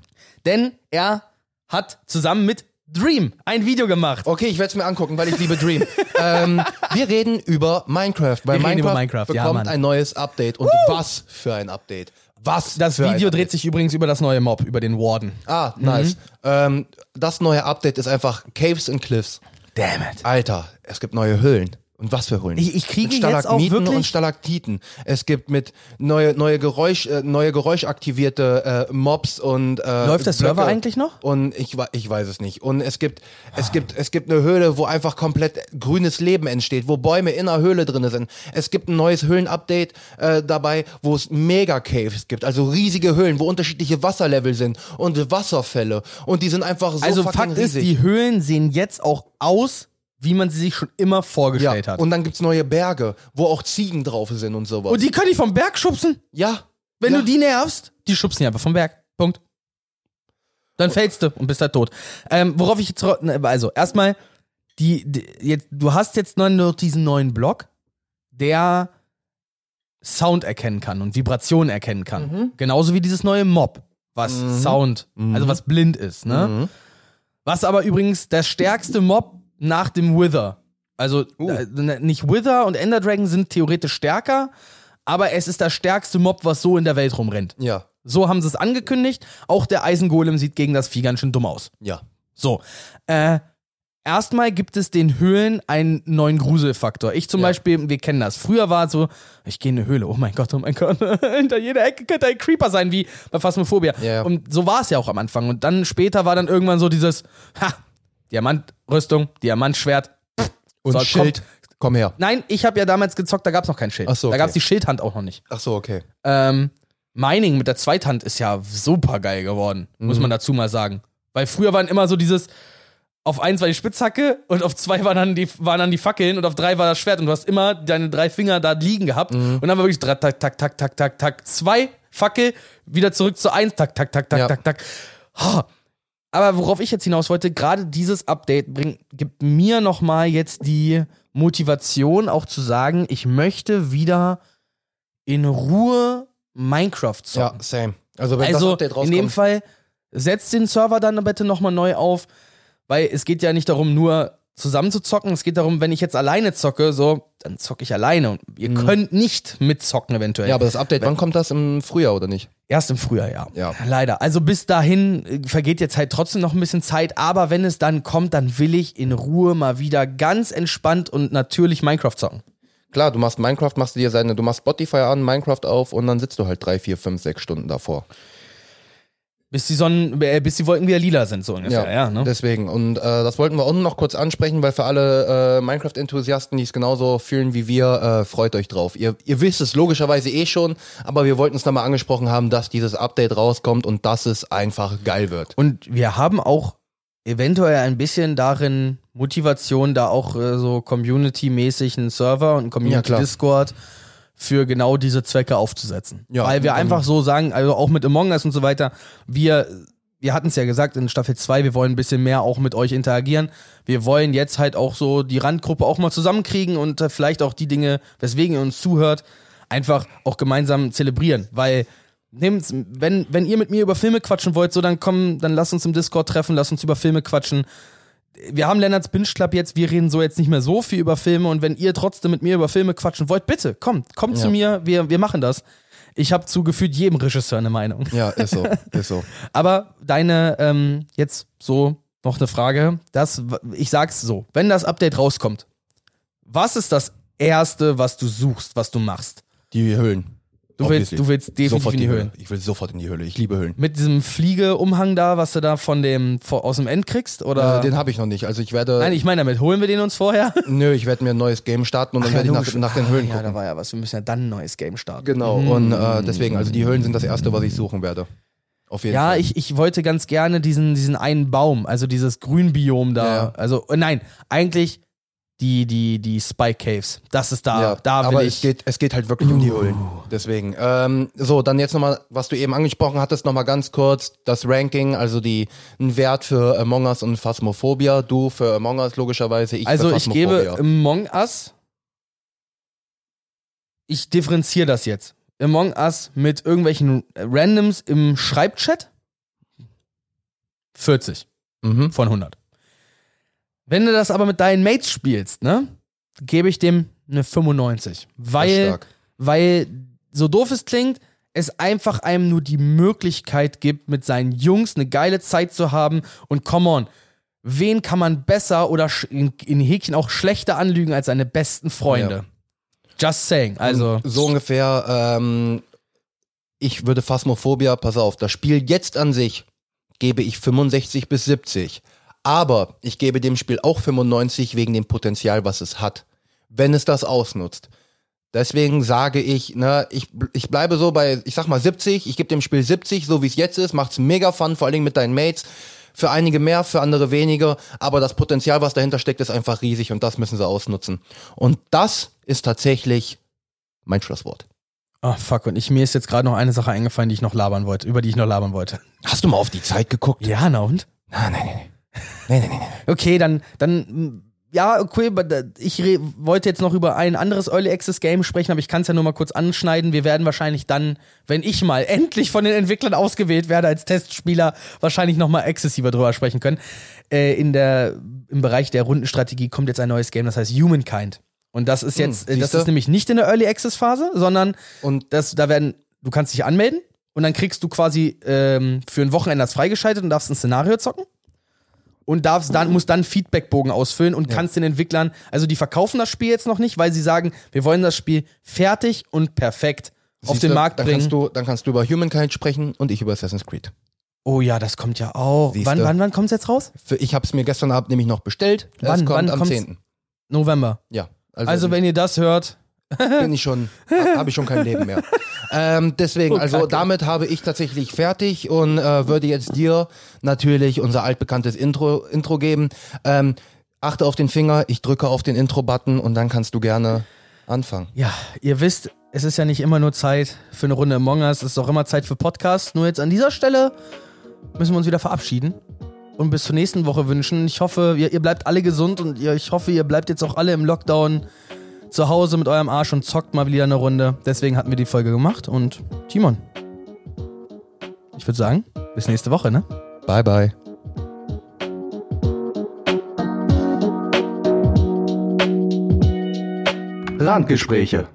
Denn er hat zusammen mit Dream ein Video gemacht. Okay, ich werde es mir angucken, weil ich liebe Dream. ähm, wir reden über Minecraft, weil Wir reden Minecraft, über Minecraft, ja, bekommt Mann. ein neues Update. Und was für ein Update. Was Das für ein Video dreht sich übrigens über das neue Mob, über den Warden. Ah, nice. Ähm, das neue Update ist einfach Caves and Cliffs. Damn it. Alter, es gibt neue Höhlen. Und was für Höhlen? Ich- ich kriege jetzt auch wirklich- und Stalaktiten. Es gibt mit neue neue Geräusch äh, neue Geräuschaktivierte äh, Mobs und äh, Läuft der Server eigentlich noch? Und ich ich weiß es nicht. Und es gibt es gibt es gibt eine Höhle, wo einfach komplett grünes Leben entsteht, wo Bäume in der Höhle drin sind. Es gibt ein neues Höhlenupdate äh, dabei, wo es Mega Caves gibt, also riesige Höhlen, wo unterschiedliche Wasserlevel sind und Wasserfälle und die sind einfach so Also Fakt ist, riesig. die Höhlen sehen jetzt auch aus, wie man sie sich schon immer vorgestellt ja. hat. Und dann gibt's neue Berge, wo auch Ziegen drauf sind und sowas. Und die können dich vom Berg schubsen. ja. Wenn ja. du die nervst, die schubsen dich einfach vom Berg. Punkt. Dann fällst du und bist halt tot. Ähm, worauf ich jetzt, ne, also erstmal, die, die, jetzt, du hast jetzt nur noch diesen neuen Block, der Sound erkennen kann und Vibrationen erkennen kann. Mhm. Genauso wie dieses neue Mob, was Mhm. Sound, Mhm. also was blind ist, ne? Mhm. Was aber übrigens der stärkste Mob nach dem Wither. Also Uh. äh, nicht Wither und Ender Dragon sind theoretisch stärker, aber es ist der stärkste Mob, was so in der Welt rumrennt. Ja. So haben sie es angekündigt. Auch der Eisengolem sieht gegen das Vieh ganz schön dumm aus. Ja. So. Äh, erstmal gibt es den Höhlen einen neuen Gruselfaktor. Ich zum Ja. Beispiel, wir kennen das. Früher war es so, ich gehe in eine Höhle, oh mein Gott, oh mein Gott. Hinter jeder Ecke könnte ein Creeper sein, wie bei Phasmophobia. Ja, ja. Und so war es ja auch am Anfang. Und dann später war dann irgendwann so dieses, ha, Diamantrüstung, Diamantschwert. Und So, Schild. Komm her. Nein, ich habe ja damals gezockt, da gab es noch kein Schild. Ach so, Da okay. gab es die Schildhand auch noch nicht. Ach so, okay. Ähm, Mining mit der Zweithand ist ja super geil geworden, muss Mhm. man dazu mal sagen. Weil früher waren immer so dieses, auf eins war die Spitzhacke und auf zwei waren dann die, waren dann die Fackeln und auf drei war das Schwert und du hast immer deine drei Finger da liegen gehabt Mhm. und dann war wirklich drei, tak, tak, tak, tak, tak, tak, zwei Fackel, wieder zurück zu eins, tak, tak, tak, tak, Ja. tak, tak. Ha. Aber worauf ich jetzt hinaus wollte, gerade dieses Update bringt, gibt mir nochmal jetzt die Motivation, auch zu sagen, ich möchte wieder in Ruhe Minecraft Ja, zocken. same. Also wenn das also Update in rauskommt. dem Fall setzt den Server dann bitte nochmal neu auf, weil es geht ja nicht darum, nur zusammen zu zocken. Es geht darum, wenn ich jetzt alleine zocke, so, dann zocke ich alleine. Und ihr könnt nicht mitzocken eventuell. Mhm. ja, aber das Update, wann kommt das? Im Frühjahr oder nicht? Erst im Frühjahr, ja. Ja. Leider. Also bis dahin äh, vergeht jetzt halt trotzdem noch ein bisschen Zeit, aber wenn es dann kommt, dann will ich in Ruhe mal wieder ganz entspannt und natürlich Minecraft zocken. Klar, du machst Minecraft, machst du dir seine, du machst Spotify an, Minecraft auf und dann sitzt du halt drei, vier, fünf, sechs Stunden davor. Bis die Sonnen, äh, bis die Wolken wieder lila sind, so ungefähr, ja. ne? Deswegen. Und äh, das wollten wir auch noch kurz ansprechen, weil für alle äh, Minecraft-Enthusiasten, die es genauso fühlen wie wir, äh, freut euch drauf. Ihr, ihr wisst es logischerweise eh schon, aber wir wollten es nochmal angesprochen haben, dass dieses Update rauskommt und dass es einfach geil wird. Und wir haben auch eventuell ein bisschen darin Motivation, da auch äh, so Community-mäßig einen Server und einen Ja. Community-Discord für genau diese Zwecke aufzusetzen. Ja, Weil wir einfach so sagen, also auch mit Among Us und so weiter, wir, wir hatten es ja gesagt in Staffel 2, wir wollen ein bisschen mehr auch mit euch interagieren. Wir wollen jetzt halt auch so die Randgruppe auch mal zusammenkriegen und äh, vielleicht auch die Dinge, weswegen ihr uns zuhört, einfach auch gemeinsam zelebrieren. Weil nehmt's, wenn, wenn ihr mit mir über Filme quatschen wollt, so dann komm, dann lasst uns im Discord treffen, lasst uns über Filme quatschen. Wir haben Lennarts Binge Club jetzt, wir reden so jetzt nicht mehr so viel über Filme und wenn ihr trotzdem mit mir über Filme quatschen wollt, bitte, kommt, kommt zu Ja. mir, wir, wir machen das. Ich habe zu gefühlt jedem Regisseur eine Meinung. Ja, ist so, ist so. Aber deine, ähm, jetzt so noch eine Frage. Das, ich sag's so, wenn das Update rauskommt, was ist das Erste, was du suchst, was du machst? Die Höhlen. Du willst, du willst definitiv sofort in die Höhle. Höhlen. Ich will sofort in die Höhle. Ich liebe Höhlen. Mit diesem Fliegeumhang da, was du da von dem, vor- aus dem End kriegst? Oder? Äh, den habe ich noch nicht. Also ich werde. Nein, ich meine damit, holen wir den uns vorher? nö, ich werde mir ein neues Game starten und dann werde ich nach, nach den Höhlen Ah, Ja, gucken. da war ja was. Wir müssen ja dann ein neues Game starten. Genau. Und äh, deswegen, also die Höhlen sind das erste, was ich suchen werde. Auf jeden Ja, Fall. ich, ich wollte ganz gerne diesen, diesen einen Baum, also dieses Grünbiom da. Ja, ja. Also, äh, nein, eigentlich die, die, die Spike Caves. Das ist da, da will aber ich. es geht, es geht halt wirklich um die Höhlen. Deswegen. Ähm, so, dann jetzt nochmal, was du eben angesprochen hattest, nochmal ganz kurz das Ranking, also die ein Wert für Among Us und Phasmophobia. Du für Among Us logischerweise, ich Also ich gebe. Among Us, ich differenziere das jetzt. Among Us mit irgendwelchen Randoms im Schreibchat 40 Mhm. von 100. Wenn du das aber mit deinen Mates spielst, ne, gebe ich dem eine 95. Das ist Weil, weil, so doof es klingt, es einfach einem nur die Möglichkeit gibt, mit seinen Jungs eine geile Zeit zu haben und come on, wen kann man besser oder in, in Häkchen auch schlechter anlügen als seine besten Freunde? Just saying. Also, so ungefähr, ähm, ich würde Phasmophobia, pass auf, das Spiel jetzt an sich gebe ich 65 bis 70. Aber ich gebe dem Spiel auch 95 wegen dem Potenzial, was es hat, wenn es das ausnutzt. Deswegen sage ich, ne, ich, ich bleibe so bei, ich sag mal 70, ich gebe dem Spiel 70, so wie es jetzt ist, macht's mega fun, vor allen Dingen mit deinen Mates. Für einige mehr, für andere weniger, aber das Potenzial, was dahinter steckt, ist einfach riesig und das müssen sie ausnutzen. Und das ist tatsächlich mein Schlusswort. oh fuck, und ich, mir ist jetzt gerade noch eine Sache eingefallen, die ich noch labern wollte, über die ich noch labern wollte. Hast du mal auf die Zeit geguckt? Ja, na und? Nein, nein, nein. Nein, nein, nein. nein. Okay, dann, dann, ja, okay, da- ich wollte jetzt noch über ein anderes Early Access Game sprechen, aber ich kann es ja nur mal kurz anschneiden. Wir werden wahrscheinlich dann, wenn ich mal endlich von den Entwicklern ausgewählt werde als Testspieler, wahrscheinlich noch mal exzessiver drüber sprechen können. Äh, in der, im Bereich der Rundenstrategie kommt jetzt ein neues Game, das heißt Humankind. Und das ist jetzt, äh, das ist nämlich nicht in der Early Access Phase, sondern Und das, da werden, du kannst dich anmelden und dann kriegst du quasi ähm, für ein Wochenende das freigeschaltet und darfst ein Szenario zocken. Und darfst dann, musst dann Feedbackbogen ausfüllen und kannst den Entwicklern, also die verkaufen das Spiel jetzt noch nicht, weil sie sagen, wir wollen das Spiel fertig und perfekt auf siehste, den Markt dann bringen. Kannst du, dann kannst du über Humankind sprechen und ich über Assassin's Creed. oh ja, das kommt ja auch. Siehste. Wann, wann, wann kommt's jetzt raus? Für, ich habe es mir gestern Abend nämlich noch bestellt. Wann- es kommt wann am kommt's? 10. November. Ja. Also, Also wenn ihr das hört, bin ich schon, habe ich schon kein Leben mehr. ähm, deswegen, Oh, also damit habe ich tatsächlich fertig und äh, würde jetzt dir natürlich unser altbekanntes Intro, Intro geben. Ähm, achte auf den Finger, ich drücke auf den Intro-Button und dann kannst du gerne anfangen. Ja, ihr wisst, es ist ja nicht immer nur Zeit für eine Runde Among Us, es ist auch immer Zeit für Podcasts. Nur jetzt an dieser Stelle müssen wir uns wieder verabschieden und bis zur nächsten Woche wünschen. Ich hoffe, ihr, ihr bleibt alle gesund und ihr, ich hoffe, ihr bleibt jetzt auch alle im Lockdown zu Hause mit eurem Arsch und zockt mal wieder eine Runde. Deswegen hatten wir die Folge gemacht und Timon. Ich würde sagen, bis nächste Woche, ne? Bye, bye. Randgespräche.